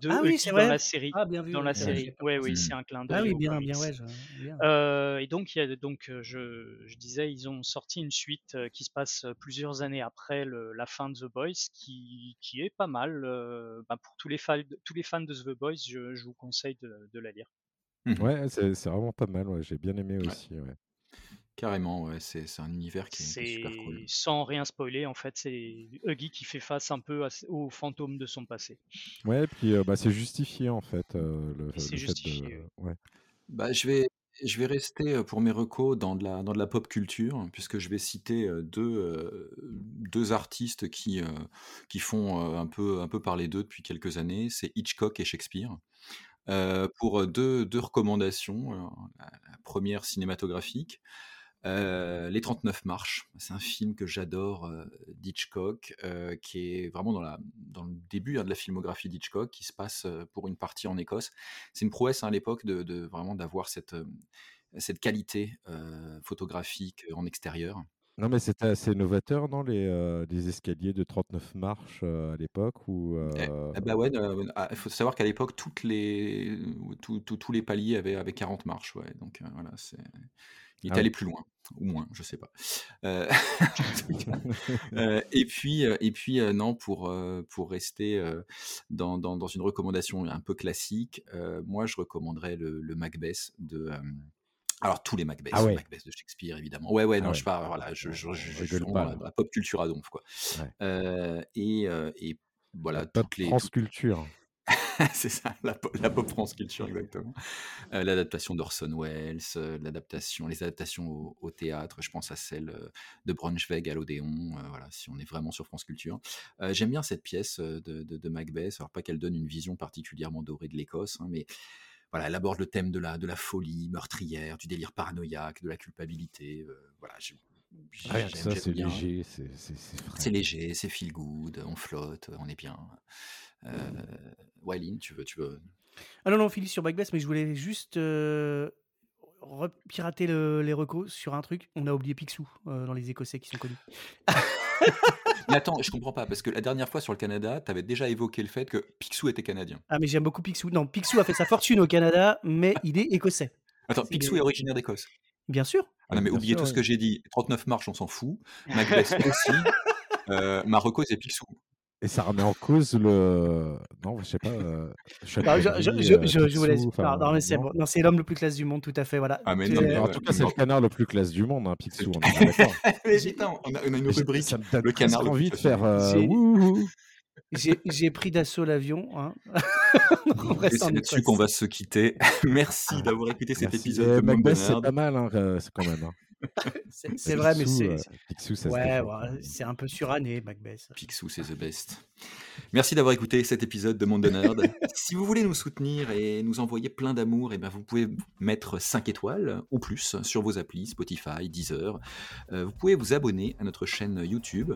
de Ah oui, dans vrai. la série. Ah, bien vu. Dans ouais, la ouais, série, ouais, oui, Mm. c'est un clin Ah d'œil oui, au bien, bien, ouais, je- bien. Euh, et donc, il y a, donc euh, je, je disais, ils ont sorti une suite qui se passe plusieurs années après le- la fin de The Boys, qui, qui est pas mal. euh, bah, pour tous les, fans, tous les fans de The Boys, je, je vous conseille de, de la lire. Mhm. Ouais, c'est vraiment pas mal. Ouais. J'ai bien aimé Ouais. aussi. Ouais. Carrément, ouais, c'est un univers qui est, super cool. Sans rien spoiler, en fait, c'est Huggy qui fait face un peu à- aux fantômes de son passé. Ouais, et puis euh, bah, c'est justifié en fait euh, le, c'est justifié. de. Ouais. Bah, je vais, je vais rester euh, pour mes recos dans de la, dans de la pop culture, hein, puisque je vais citer deux, deux artistes qui, qui font un peu, un peu parler d'eux depuis quelques années. C'est Hitchcock et Shakespeare. Euh, pour euh, deux, recommandations. Alors, la, première cinématographique, euh, Les 39 marches. C'est un film que j'adore euh, d'Hitchcock, euh, qui est vraiment dans, le début hein, de la filmographie d'Hitchcock, qui se passe euh, pour une partie en Écosse. C'est une prouesse hein, à l'époque de, vraiment d'avoir cette, euh, qualité euh, photographique en extérieur. Non, mais c'était assez novateur, non, les, euh, les escaliers de 39 marches euh, à l'époque ou Eh, euh, eh bah ouais, ah, il faut savoir qu'à l'époque, toutes les, tout- tout- tous les paliers avaient, avaient 40 marches. Ouais, donc euh, voilà, c'est, il est Ah oui. allé plus loin, ou moins, je sais pas. [LAUGHS] [LAUGHS] Et puis, et puis non, pour, pour rester dans, dans, dans une recommandation un peu classique, moi je recommanderais le, le Macbeth de. Alors tous les Macbeth, Ah ouais. Macbeth de Shakespeare évidemment. Ouais ouais Ah non ouais. je pars voilà je, je, je- je pas, dans la pop culture à donf quoi. Ouais. Euh, et, euh, et voilà La pop toutes les France Culture. [LAUGHS] c'est ça, la, la pop France culture, exactement. Euh, l'adaptation d'Orson Welles, euh, l'adaptation, les adaptations au, au théâtre, je pense à celle euh, de Braunschweig à l'Odéon, euh, voilà, si on est vraiment sur France Culture. J'aime bien cette pièce de, de, de Macbeth, alors pas qu'elle donne une vision particulièrement dorée de l'Écosse, hein, mais voilà, elle aborde le thème de la, de la folie meurtrière, du délire paranoïaque, de la culpabilité. euh, voilà, ça, j'aime c'est léger, c'est léger, c'est feel good, on flotte, on est bien. Euh, tu veux, tu veux? Ah non, non, Philippe sur Macbeth, mais je voulais juste euh, pirater les recos sur un truc. On a oublié Picsou euh, dans les Écossais qui sont connus. [LAUGHS] Mais attends, je comprends pas, parce que la dernière fois sur le Canada, tu avais déjà évoqué le fait que Picsou était canadien. Ah, mais j'aime beaucoup Picsou. Non, Picsou a fait sa fortune au Canada, mais il est écossais. Attends, C'est Picsou est originaire d'Écosse. Bien sûr. Ah non, mais Bien oubliez sûr, tout ce que j'ai dit. 39 marches, on s'en fout. Macbeth aussi. [LAUGHS] Euh, c'est Picsou. Et ça remet en cause le. Non, je sais pas. euh, Non, je, je, Châtellenie, je, euh, je, je vous laisse. Non, enfin, non, mais c'est non. bon. Non, c'est l'homme le plus classe du monde, tout à fait. Voilà. Ah, mais Tu- non, mais En euh, tout cas, c'est le canard le plus classe du monde, hein, Picsou, on est bien d'accord. [LAUGHS] Mais putain, on a, on a une Mais j'ai- rubrique. Ça me donne le canard plus envie de faire. euh, J'ai-. J'ai j'ai pris d'assaut l'avion. Hein. [LAUGHS] C'est là-dessus qu'on va se quitter. [LAUGHS] Merci d'avoir écouté cet Merci. épisode Eh, de c'est pas mal, hein, c'est quand même. hein. [LAUGHS] C'est c'est vrai, mais c'est. Picsou, ça Ouais, même. c'est un peu suranné, Macbeth. Picsou, c'est the best. Merci d'avoir écouté cet épisode de Monde de Nerd. [LAUGHS] si vous voulez nous soutenir et nous envoyer plein d'amour, eh ben vous pouvez mettre 5 étoiles ou plus sur vos applis Spotify, Deezer. Euh, vous pouvez vous abonner à notre chaîne YouTube.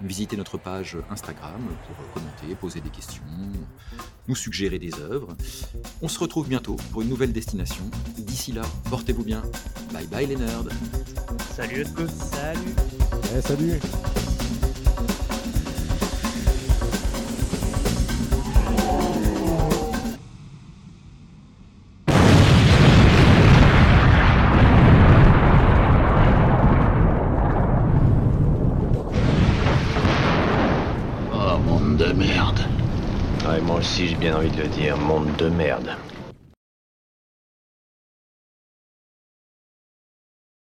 Visiter notre page Instagram pour commenter, poser des questions, nous suggérer des œuvres. On se retrouve bientôt pour une nouvelle destination. D'ici là, portez-vous bien. Bye bye les nerds. Salut à tous. Salut. Eh, salut bien envie de le dire, monde de merde.